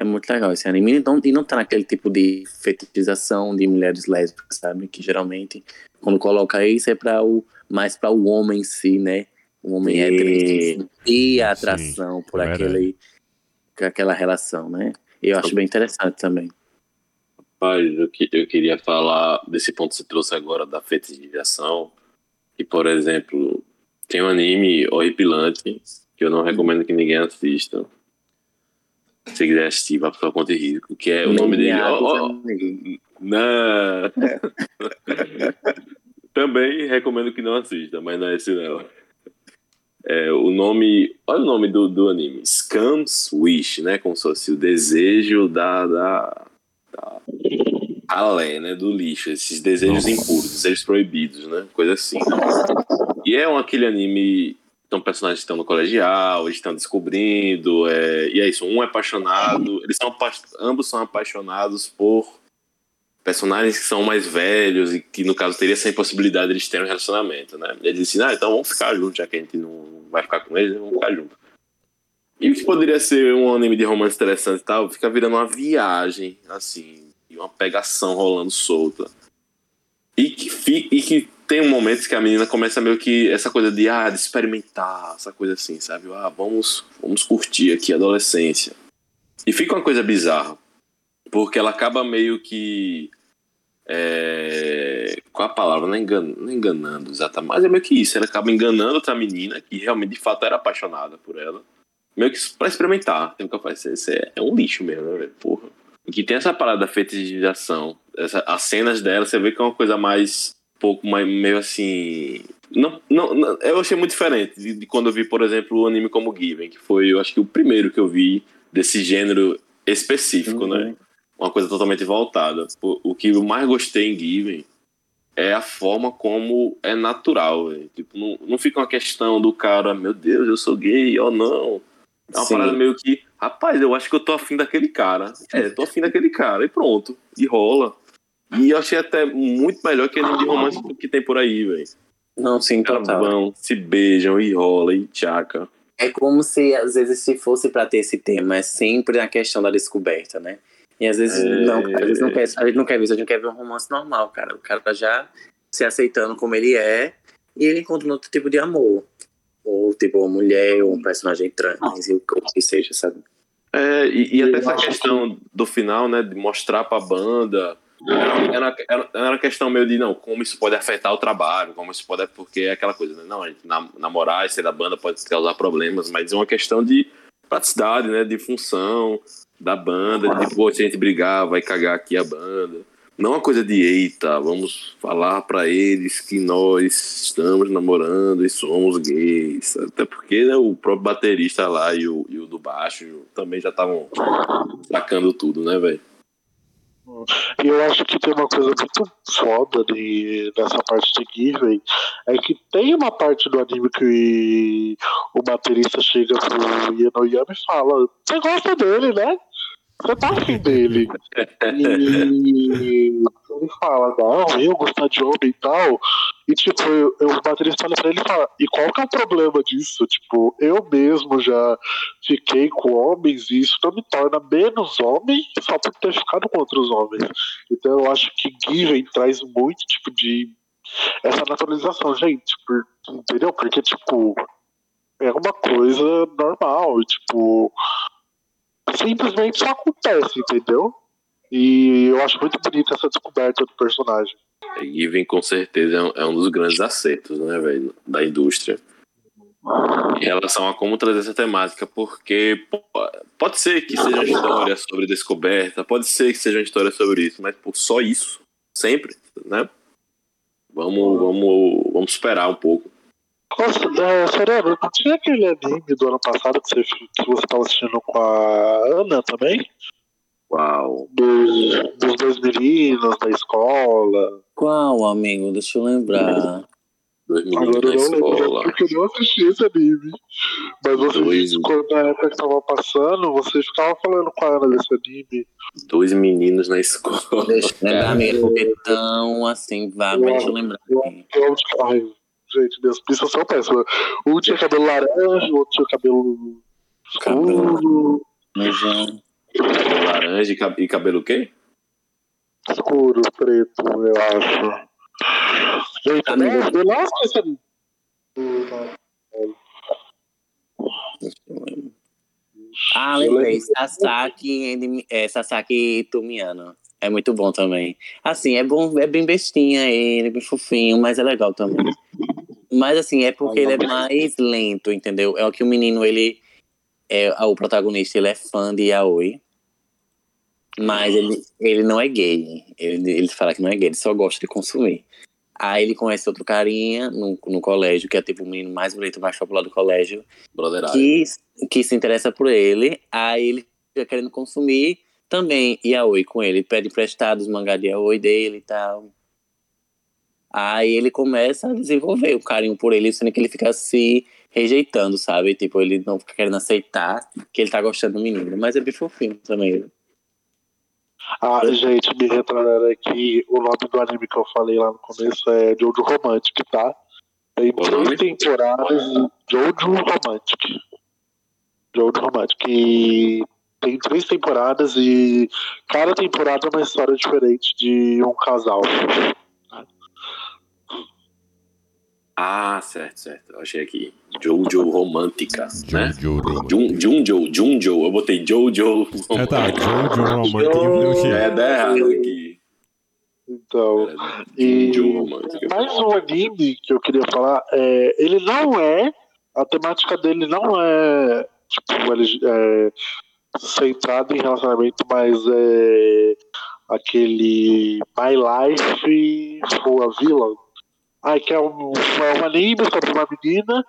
É muito legal esse anime. E não, e não tá naquele tipo de fetichização de mulheres lésbicas, sabe? Que geralmente, quando coloca isso, é para o, mais para o homem em si, né? O homem Sim. hétero e a Sim, atração por é verdade. aquele, por aquela relação, né? E eu acho bem interessante também. Rapaz, eu, que- eu queria falar desse ponto que você trouxe agora da fetichização. E, por exemplo, tem um anime horripilante que eu não recomendo que ninguém assista. Se quiser assistir, vá para o Conte Risco, que é o nome dele. Ó, amigo. não. [laughs] Também recomendo que não assista, mas não é esse não. É, o nome. Olha o nome do, do anime. Scam's Wish, né? Como se fosse o desejo da. da, da além, né? Do lixo. Esses desejos impuros, desejos proibidos, né? Coisa assim. E é um, aquele anime. São personagens estão no colegial, estão descobrindo. é, e é isso, um é apaixonado. Eles são ambos são apaixonados por personagens que são mais velhos e que, no caso, teria essa impossibilidade de eles terem um relacionamento, né? Eles dizem, ah, então vamos ficar juntos, já que a gente não vai ficar com eles, vamos ficar juntos. E o que poderia ser um anime de romance interessante e tal, fica virando uma viagem, assim, e uma pegação rolando solta. E que, fi- e que tem um momentos que a menina começa meio que essa coisa de, ah, de experimentar, essa coisa assim, sabe? Ah, vamos, vamos curtir aqui a adolescência. E fica uma coisa bizarra, porque ela acaba meio que é, qual a palavra? Não, é engan, não é enganando exatamente, mas é meio que isso. Ela acaba enganando outra menina que realmente de fato era apaixonada por ela, meio que pra experimentar. Tem que isso é, é um lixo mesmo, né, velho? Porra. Que tem essa parada da fetichização. Essa, as cenas dela, você vê que é uma coisa mais. um pouco mais meio assim. Não, não, não- eu achei muito diferente de, de quando eu vi, por exemplo, o anime como Given, que foi, eu acho que o primeiro que eu vi desse gênero específico, né? uma coisa totalmente voltada. O, o que eu mais gostei em Given é a forma como é natural. velho. Tipo, não, não fica uma questão do cara, meu Deus, eu sou gay ou não. É uma Sim. parada meio que, rapaz, eu acho que eu tô afim daquele cara. É, tô afim daquele cara. E pronto. E rola. E eu achei até muito melhor que anime de romance que tem por aí, velho. Não, sim, total. vão, se beijam e rola e tchaca. É como se, às vezes, se fosse pra ter esse tema, é sempre na questão da descoberta, né? E às vezes, É. não, cara, às vezes não quer, a gente não quer ver isso, a gente quer ver um romance normal, cara. O cara tá já se aceitando como ele é e ele encontra um outro tipo de amor. Ou, tipo, uma mulher, ou um personagem trans, e o que seja, sabe? É, e, e até essa questão do final, né, de mostrar pra banda. Era, era, era, questão meio de, não, como isso pode afetar o trabalho, como isso pode. Porque é aquela coisa, né? Não, a gente namorar e ser da banda pode causar problemas, mas é uma questão de praticidade, né? De função da banda, de, pô, se a gente brigar, vai cagar aqui a banda. Não uma coisa de, eita, vamos falar pra eles que nós estamos namorando e somos gays. Até porque né, o próprio baterista lá e o, e o do baixo também já estavam sacando tudo, né, velho? Eu acho que tem uma coisa muito foda de, nessa parte de Given, é que tem uma parte do anime que o baterista chega pro Yenoyama e fala, você gosta dele, né? Você tá afim dele. E ele fala, não, eu gostar de homem e tal. E tipo, eu, eu- o baterista olha pra ele e fala, e qual que é o problema disso? Tipo, eu mesmo já fiquei com homens e isso não me torna menos homem só por ter ficado com outros homens. Então eu acho que Given traz muito tipo de essa naturalização, gente, por- entendeu? Porque tipo é uma coisa normal, tipo simplesmente só acontece, entendeu? E eu acho muito bonita essa descoberta do personagem. Given com certeza é um, é um dos grandes acertos, né, velho, da indústria. Em relação a como trazer essa temática, porque pode ser que seja uma história sobre descoberta, pode ser que seja uma história sobre isso, mas por só isso, sempre, né? Vamos, vamos, vamos esperar um pouco. Nossa, é, Sereno, não tinha aquele anime do ano passado que você, que você tava assistindo com a Ana também? Uau. Dos, dos dois meninos da escola. Qual, amigo? Deixa eu lembrar. Dois meninos Agora na eu não lembro escola. porque eu não assisti esse anime. Mas você, Dois. quando na época que tava passando, você ficava falando com a Ana desse anime. Dois meninos na escola. Deixa eu lembrar, amigo, é tão assim, vago, mas deixa eu lembrar. aqui. Eu, ai, gente, minhas pistas são péssimas. Um tinha cabelo laranja, o outro tinha cabelo escuro. Cabelo laranja e cab- e cabelo o quê? Escuro, preto, eu acho. Gente, né? Eu não eu lembrar. Ah, lembrei. Sasaki, é, Sasaki Tumiano. É muito bom também. Assim, é bom, é bem bestinha ele, bem fofinho, mas é legal também. Mas assim, é porque ele é mais lento, entendeu? É o que o menino, ele é, o protagonista ele é fã de Yaoi. Mas ele, ele não é gay. Ele, ele fala que não é gay, ele só gosta de consumir. Aí ele conhece outro carinha no, no colégio, que é tipo o menino mais bonito, mais popular do colégio. Que, que se interessa por ele. Aí ele fica querendo consumir também Yaoi com ele. Pede emprestado os mangá de Yaoi dele e tal. Aí ele começa a desenvolver o carinho por ele, sendo que ele fica se rejeitando, sabe? Tipo, ele não fica querendo aceitar que ele tá gostando do menino. Mas é bem fofinho também. Ah, gente, me retornando aqui, o nome do anime que eu falei lá no começo é Jojo Romantic, tá? Tem três temporadas de Jojo Romantic. Jojo Romantic. E tem três temporadas e cada temporada é uma história diferente de um casal. Ah, certo, certo. Eu achei aqui. Jojo Romântica, né? Jojo Romântica. Jun, Junjo, Junjo. Eu botei Jojo É, tá, Romântica. Jojo Romântica. É, dá errado aqui. Então, É, e Romântica. mais um anime que eu queria falar, é, ele não é, a temática dele não é, tipo, ele, é centrado em relacionamento, mas é aquele My Life for a Villain. Ai, que é um, é um anime sobre uma menina,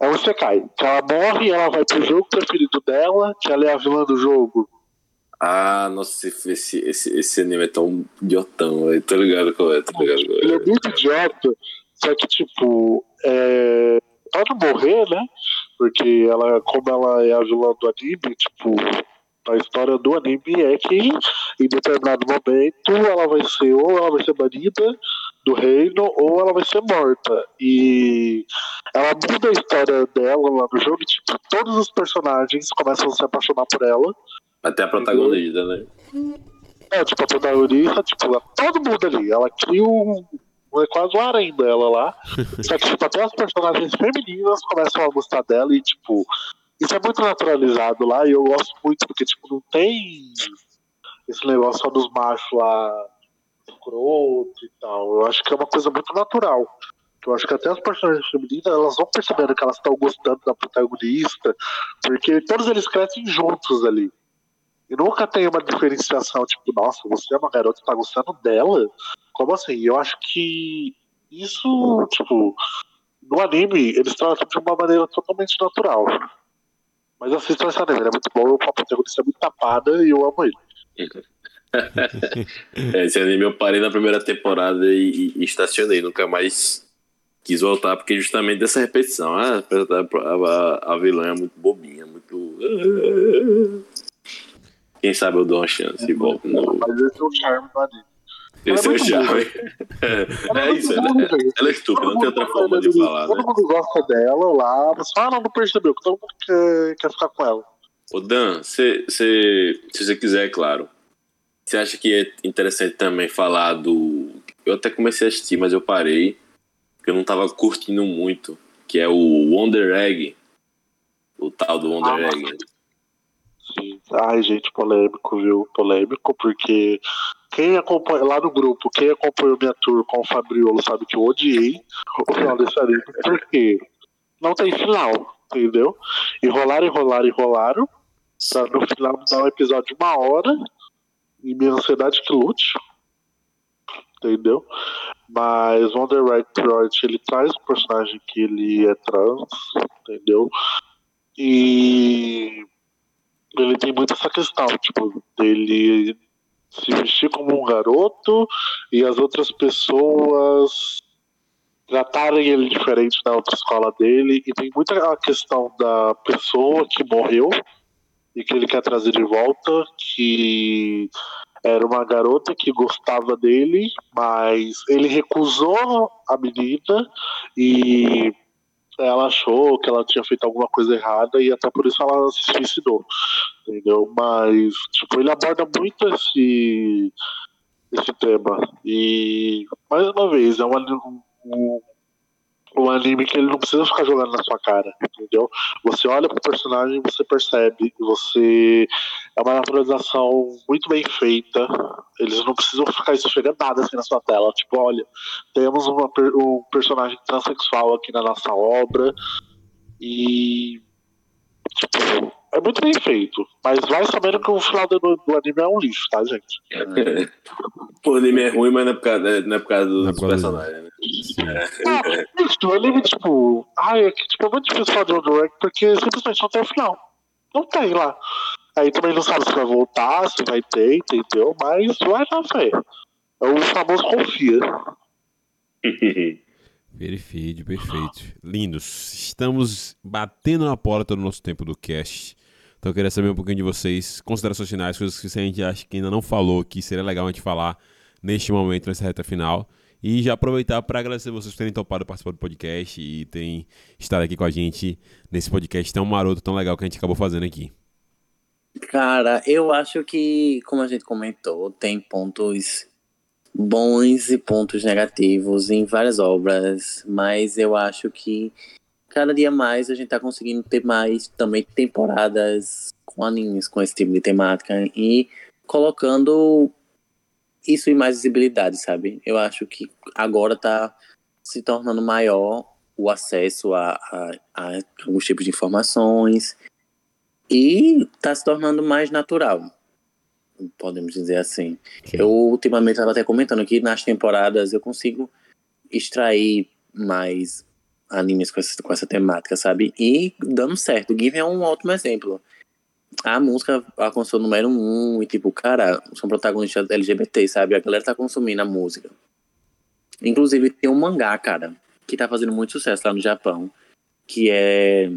é um Sekai, que ela morre e ela vai pro jogo preferido dela, que ela é a vilã do jogo. Ah, nossa, esse, esse, esse anime é tão idiotão, velho. Tô ligado qual é, tô ligado qual Ele é é. muito idiota, só que, tipo, é... não morrer, né? Porque ela, como ela é a vilã do anime, tipo, a história do anime é que em determinado momento ela vai ser, ou ela vai ser banida do reino, ou ela vai ser morta. E ela muda a história dela lá no jogo e, tipo, todos os personagens começam a se apaixonar por ela. Até a protagonista, né? É, tipo, a protagonista, tipo, todo mundo ali. Ela cria um. É quase um harém dela lá. [laughs] Só que, tipo, até as personagens femininas começam a gostar dela e, tipo, isso é muito naturalizado lá e eu gosto muito, porque, tipo, não tem esse negócio só dos machos lá escroto e tal. Eu acho que é uma coisa muito natural. Eu acho que até as personagens femininas, elas vão percebendo que elas estão gostando da protagonista, porque todos eles crescem juntos ali. E nunca tem uma diferenciação, tipo, nossa, você é uma garota que tá gostando dela? Como assim? Eu acho que isso, tipo, no anime, eles tratam de uma maneira totalmente natural. Mas assistam esse anime, ele é muito bom, a protagonista é muito tapada e eu amo ele. É, esse anime eu parei na primeira temporada e, e estacionei, nunca mais quis voltar, porque justamente dessa repetição. Ah, a, a, a vilã é muito bobinha, muito. Quem sabe eu dou uma chance e volto. No... Mas esse é o charme do anime. Esse é o muito charme. É, isso, ela, ela é estúpida, não tem outra forma de falar, Todo né? mundo gosta dela lá, você fala, ah, não, percebeu, todo mundo quer, quer ficar com ela. Ô Dan, cê, cê, se você quiser, é claro. Você acha que é interessante também falar do. Eu até comecei a assistir, mas eu parei. Porque eu não tava curtindo muito. Que é o Wonder Egg. O tal do Wonder Ah, Egg. Sim. Ai, gente, polêmico, viu? Polêmico, porque quem acompanha lá no grupo, quem acompanhou minha tour com o Fabriolo sabe que eu odiei o final desse anime, porque não tem final, entendeu? Enrolaram, enrolaram, enrolaram, pra no final dar um episódio de uma hora, e minha ansiedade que lute, entendeu? Mas Wonder Egg Project, ele traz um personagem que ele é trans, entendeu? E ele tem muito essa questão, tipo, dele se vestir como um garoto e as outras pessoas tratarem ele diferente da outra escola dele. E tem muita a questão da pessoa que morreu e que ele quer trazer de volta, que era uma garota que gostava dele, mas ele recusou a menina e ela achou que ela tinha feito alguma coisa errada e até por isso ela se suicidou, entendeu? Mas, tipo, ele aborda muito esse, esse tema. E, mais uma vez, é um, ani- um, um anime que ele não precisa ficar jogando na sua cara, entendeu? Você olha pro personagem e você percebe, você é uma naturalização muito bem feita. Eles não precisam ficar esfregando nada assim na sua tela. Tipo, olha, temos uma, um personagem transexual aqui na nossa obra e Tipo, é muito bem feito. Mas vai sabendo que o final do, do anime é um lixo, tá, gente? [laughs] o anime é ruim, mas não é por causa, não é por causa dos Não é personagens, né? Ah, isso, o anime, tipo. Ai, é que tipo, é muito difícil falar de Direct porque simplesmente não tem o final. Não tem lá. Aí também não sabe se vai voltar, se vai ter, entendeu? Mas vai na fé. É o famoso confia. [laughs] Perfeito, perfeito. Lindos. Estamos batendo na porta do nosso tempo do cast. Então eu queria saber um pouquinho de vocês, considerações finais, coisas que a gente acha que ainda não falou, que seria legal a gente falar neste momento, nessa reta final. E já aproveitar para agradecer vocês por terem topado participar do podcast e terem estado aqui com a gente nesse podcast tão maroto, tão legal que a gente acabou fazendo aqui. Cara, eu acho que, como a gente comentou, tem pontos bons e pontos negativos em várias obras, mas eu acho que cada dia mais a gente tá conseguindo ter mais também temporadas com animes com esse tipo de temática e colocando isso em mais visibilidade, sabe? Eu acho que agora tá se tornando maior o acesso a, a, a alguns tipos de informações e tá se tornando mais natural, podemos dizer assim. Eu ultimamente estava até comentando que nas temporadas eu consigo extrair mais animes com essa, com essa temática, sabe? E dando certo. Given é um ótimo exemplo. A música alcançou o número um e, tipo, cara, são protagonistas LGBT, sabe? A galera tá consumindo a música. Inclusive, tem um mangá, cara, que tá fazendo muito sucesso lá no Japão, que é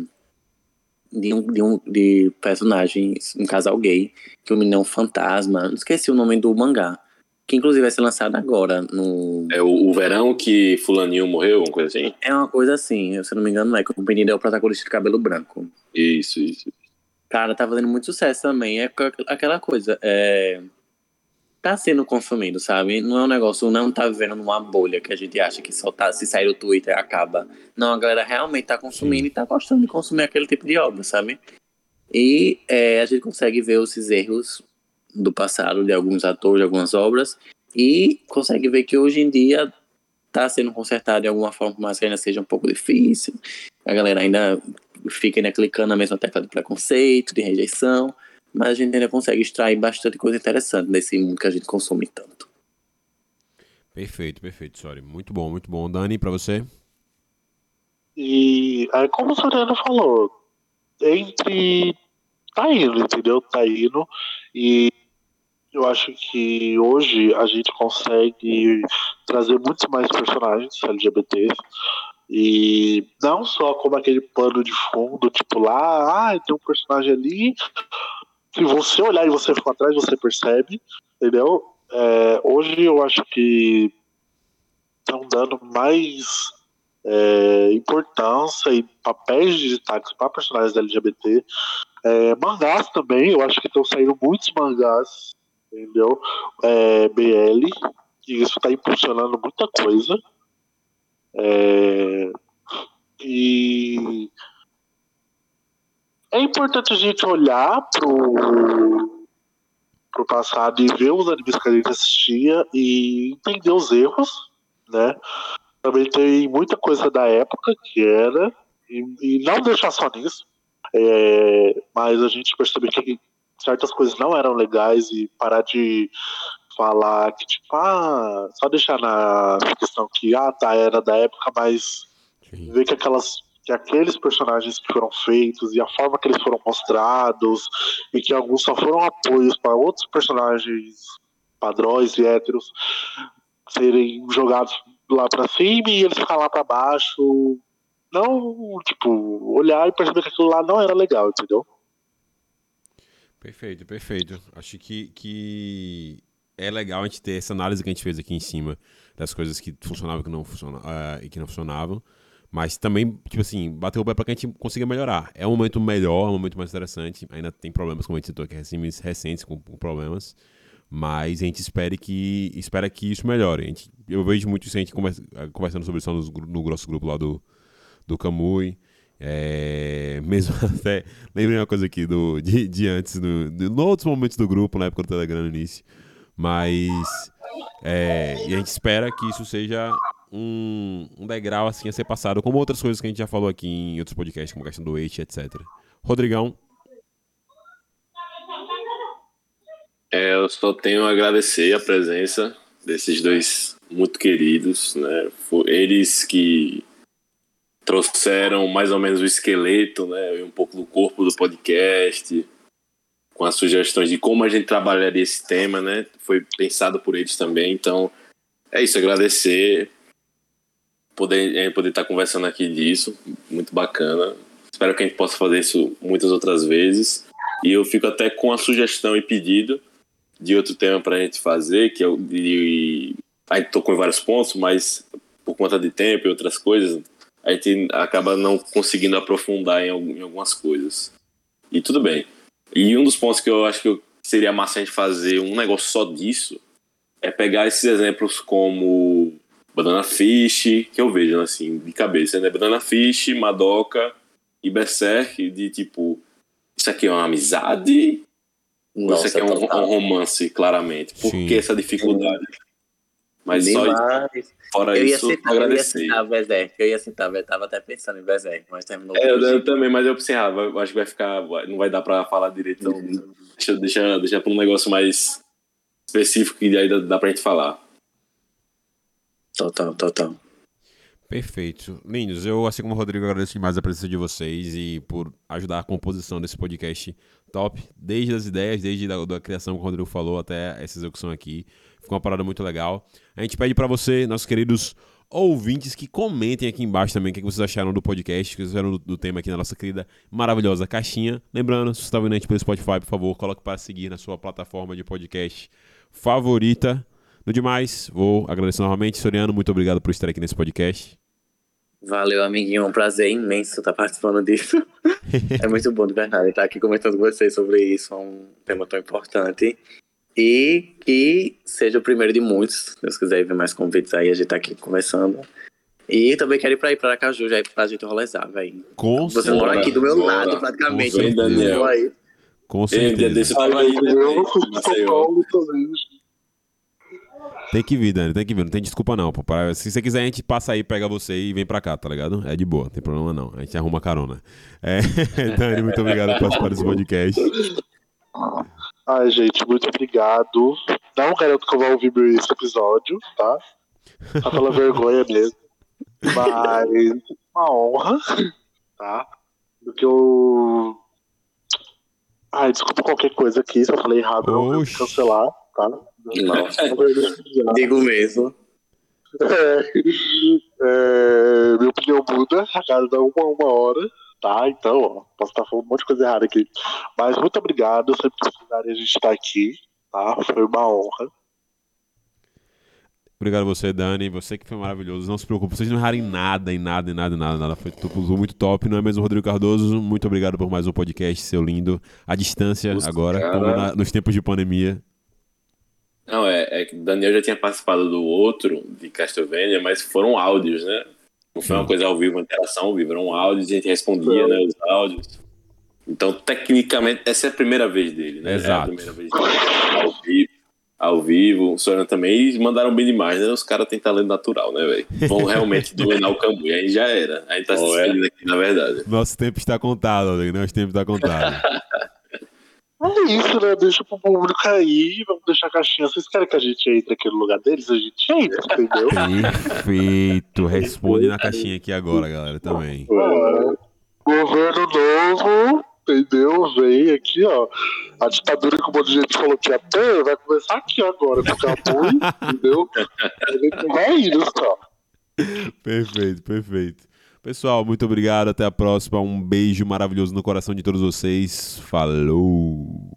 de um, de um de personagens, um casal gay, que o menino é um fantasma. Esqueci o nome do mangá. Que inclusive vai ser lançado agora no. É o, o verão que fulaninho morreu, uma coisa assim? É uma coisa assim, se eu não me engano, não é que o menino é o protagonista de cabelo branco. Isso, isso. Cara, tá fazendo muito sucesso também. É aquela coisa. É... Tá sendo consumido, sabe? Não é um negócio, não tá vivendo numa bolha que a gente acha que só tá, se sair do Twitter acaba. Não, a galera realmente tá consumindo Sim. e tá gostando de consumir aquele tipo de obra, sabe? E é, a gente consegue ver esses erros do passado de alguns atores, de algumas obras, e consegue ver que hoje em dia tá sendo consertado de alguma forma, mas que ainda seja um pouco difícil. A galera ainda fica ainda clicando na mesma tecla de preconceito, de rejeição, mas a gente ainda consegue extrair bastante coisa interessante desse mundo que a gente consome tanto. Perfeito, perfeito, sorry. Muito bom, muito bom. Dani, para você? E aí, como o Soriano falou, entre. Tá indo, entendeu? Tá indo. E eu acho que hoje a gente consegue trazer muitos mais personagens LGBTs. E não só como aquele pano de fundo, tipo lá, ah, tem um personagem ali. Se você olhar e você ficar atrás, você percebe, entendeu? É, hoje eu acho que estão dando mais é, importância e papéis de destaque para personagens LGBT. É, mangás também, eu acho que estão saindo muitos mangás, entendeu? É, BL, e isso está impulsionando muita coisa. É, e é importante a gente olhar pro, pro passado e ver os animes que a gente assistia e entender os erros, né? Também tem muita coisa da época que era, e, e não deixar só nisso, é, mas a gente percebe que certas coisas não eram legais e parar de falar que, tipo, ah, só deixar na questão que, ah, tá, era da época, mas Sim. ver que aquelas que aqueles personagens que foram feitos e a forma que eles foram mostrados e que alguns só foram apoios para outros personagens padrões e héteros serem jogados lá para cima e eles ficar lá para baixo não tipo olhar e perceber que aquilo lá não era legal entendeu perfeito perfeito acho que que é legal a gente ter essa análise que a gente fez aqui em cima das coisas que funcionavam que não funcionavam, uh, e que não funcionavam. Mas também, tipo assim, bater o pé para que a gente consiga melhorar. É um momento melhor, é um momento mais interessante. Ainda tem problemas, como a gente citou aqui, recentes com problemas. Mas a gente espera que, espera que isso melhore. A gente, eu vejo muito isso a gente conversa, conversando sobre isso no, no grosso grupo lá do, do Camui. É, mesmo [laughs] até. Lembrei uma coisa aqui do, de, de antes, no, no outros momentos do grupo, na época do Telegram no início. Mas. É, e a gente espera que isso seja um, um degrau assim a ser passado, como outras coisas que a gente já falou aqui em outros podcasts, como a questão do H, etc. Rodrigão. É, eu só tenho a agradecer a presença desses dois muito queridos, né? Eles que trouxeram mais ou menos o esqueleto, né? E um pouco do corpo do podcast, com as sugestões de como a gente trabalharia esse tema, né? Foi pensado por eles também. Então, é isso, agradecer poder é, poder estar conversando aqui disso, muito bacana. Espero que a gente possa fazer isso muitas outras vezes. E eu fico até com a sugestão e pedido de outro tema para a gente fazer, que é o de. A gente tocou em vários pontos, mas por conta de tempo e outras coisas, a gente acaba não conseguindo aprofundar em, algumas coisas. E tudo bem. E um dos pontos que eu acho que seria massa a gente fazer um negócio só disso é pegar esses exemplos como Banana Fish, que eu vejo assim, de cabeça, né? Banana Fish, Madoka e Berserk, de tipo, isso aqui é uma amizade nossa, Isso aqui é um, um, romance, claramente. Por Sim. que essa dificuldade? Mas Demais. só fora eu isso, citar, agradecer. Eu ia citar Berserk, eu ia citar, eu tava até pensando em Berserk, mas terminou. É, eu, eu, também, mas eu pensei, ah, acho que vai ficar, não vai dar pra falar direito, então uhum. deixa, deixa, deixa pra um negócio mais específico que aí dá, dá pra gente falar. Total, total. Perfeito. Lindos, eu, assim como o Rodrigo, agradeço demais a presença de vocês e por ajudar a composição desse podcast top, desde as ideias, desde a da criação que o Rodrigo falou até essa execução aqui. Ficou uma parada muito legal. A gente pede para você, nossos queridos ouvintes, que comentem aqui embaixo também o que vocês acharam do podcast, o que vocês acharam do, do, tema aqui na nossa querida maravilhosa caixinha. Lembrando, se você está vendo a gente pelo Spotify, por favor, coloque para seguir na sua plataforma de podcast favorita. No demais, vou agradecer novamente. Soriano, muito obrigado por estar aqui nesse podcast. Valeu, amiguinho. É um prazer imenso estar participando disso. é muito bom, de verdade, estar aqui comentando com vocês sobre isso. É um tema tão importante. E que seja o primeiro de muitos. Se Deus quiser ver mais convites aí, a gente tá aqui conversando. E também quero ir pra ir pra Aracaju já pra gente rolezar, velho. Com Você mora aqui do meu lado, praticamente. Com certeza. Daniel. Com certeza. Desse aí, eu fui São Paulo também. Tem que vir, Dani, tem que vir. Não tem desculpa, não. Pô. Se você quiser, a gente passa aí, pega você e vem pra cá, tá ligado? É de boa, não tem problema não. A gente arruma carona. É, [laughs] Dani, muito obrigado por participar desse podcast. Ai, gente, muito obrigado. Não garanto que eu vou ouvir esse episódio, tá? Só pela vergonha mesmo. Mas uma honra, tá? Porque eu. Ai, desculpa qualquer coisa aqui, se eu falei errado, eu vou cancelar, tá? Nossa, [laughs] digo mesmo. É, é, minha opinião muda a cada uma, uma hora, tá? Então, ó, posso estar falando um monte de coisa errada aqui. Mas muito obrigado, sempre que precisarem a gente está aqui, tá? Foi uma honra. Obrigado a você, Dani. Você que foi maravilhoso. Não se preocupe, vocês não erraram em nada, em nada, em nada, em nada, nada. Foi tudo muito top, não é mesmo, Rodrigo Cardoso? Muito obrigado por mais um podcast, seu lindo. À distância Nossa, agora, como na, nos tempos de pandemia. Não, é, é que o Daniel já tinha participado do outro, de Castlevania, mas foram áudios, né? Não foi uma coisa ao vivo, uma interação ao vivo, eram áudios, a gente respondia, né, os áudios. Então, tecnicamente, essa é a primeira vez dele, né? Exato. É a primeira vez dele, ao vivo. Ao vivo, o Soriano também, e mandaram bem demais, né? Os caras têm talento natural, né, velho? Vão realmente [laughs] dominar o Cambu, e aí já era. Aí tá se é? aqui, na verdade. Nosso tempo está contado, Rodrigo, nosso tempo está contado. [laughs] É isso, né? Deixa pro público aí, vamos deixar a caixinha. Vocês querem que a gente entre aqui no lugar deles? A gente entra, entendeu? Perfeito. [laughs] Responde na caixinha aqui agora, galera, também. É. Governo novo, entendeu? Vem aqui, ó. A ditadura que um monte de gente falou que ia ter, vai começar aqui agora, ficar ruim, [laughs] entendeu? A gente vai indo só. Perfeito, perfeito. Pessoal, muito obrigado. Até a próxima. Um beijo maravilhoso no coração de todos vocês. Falou!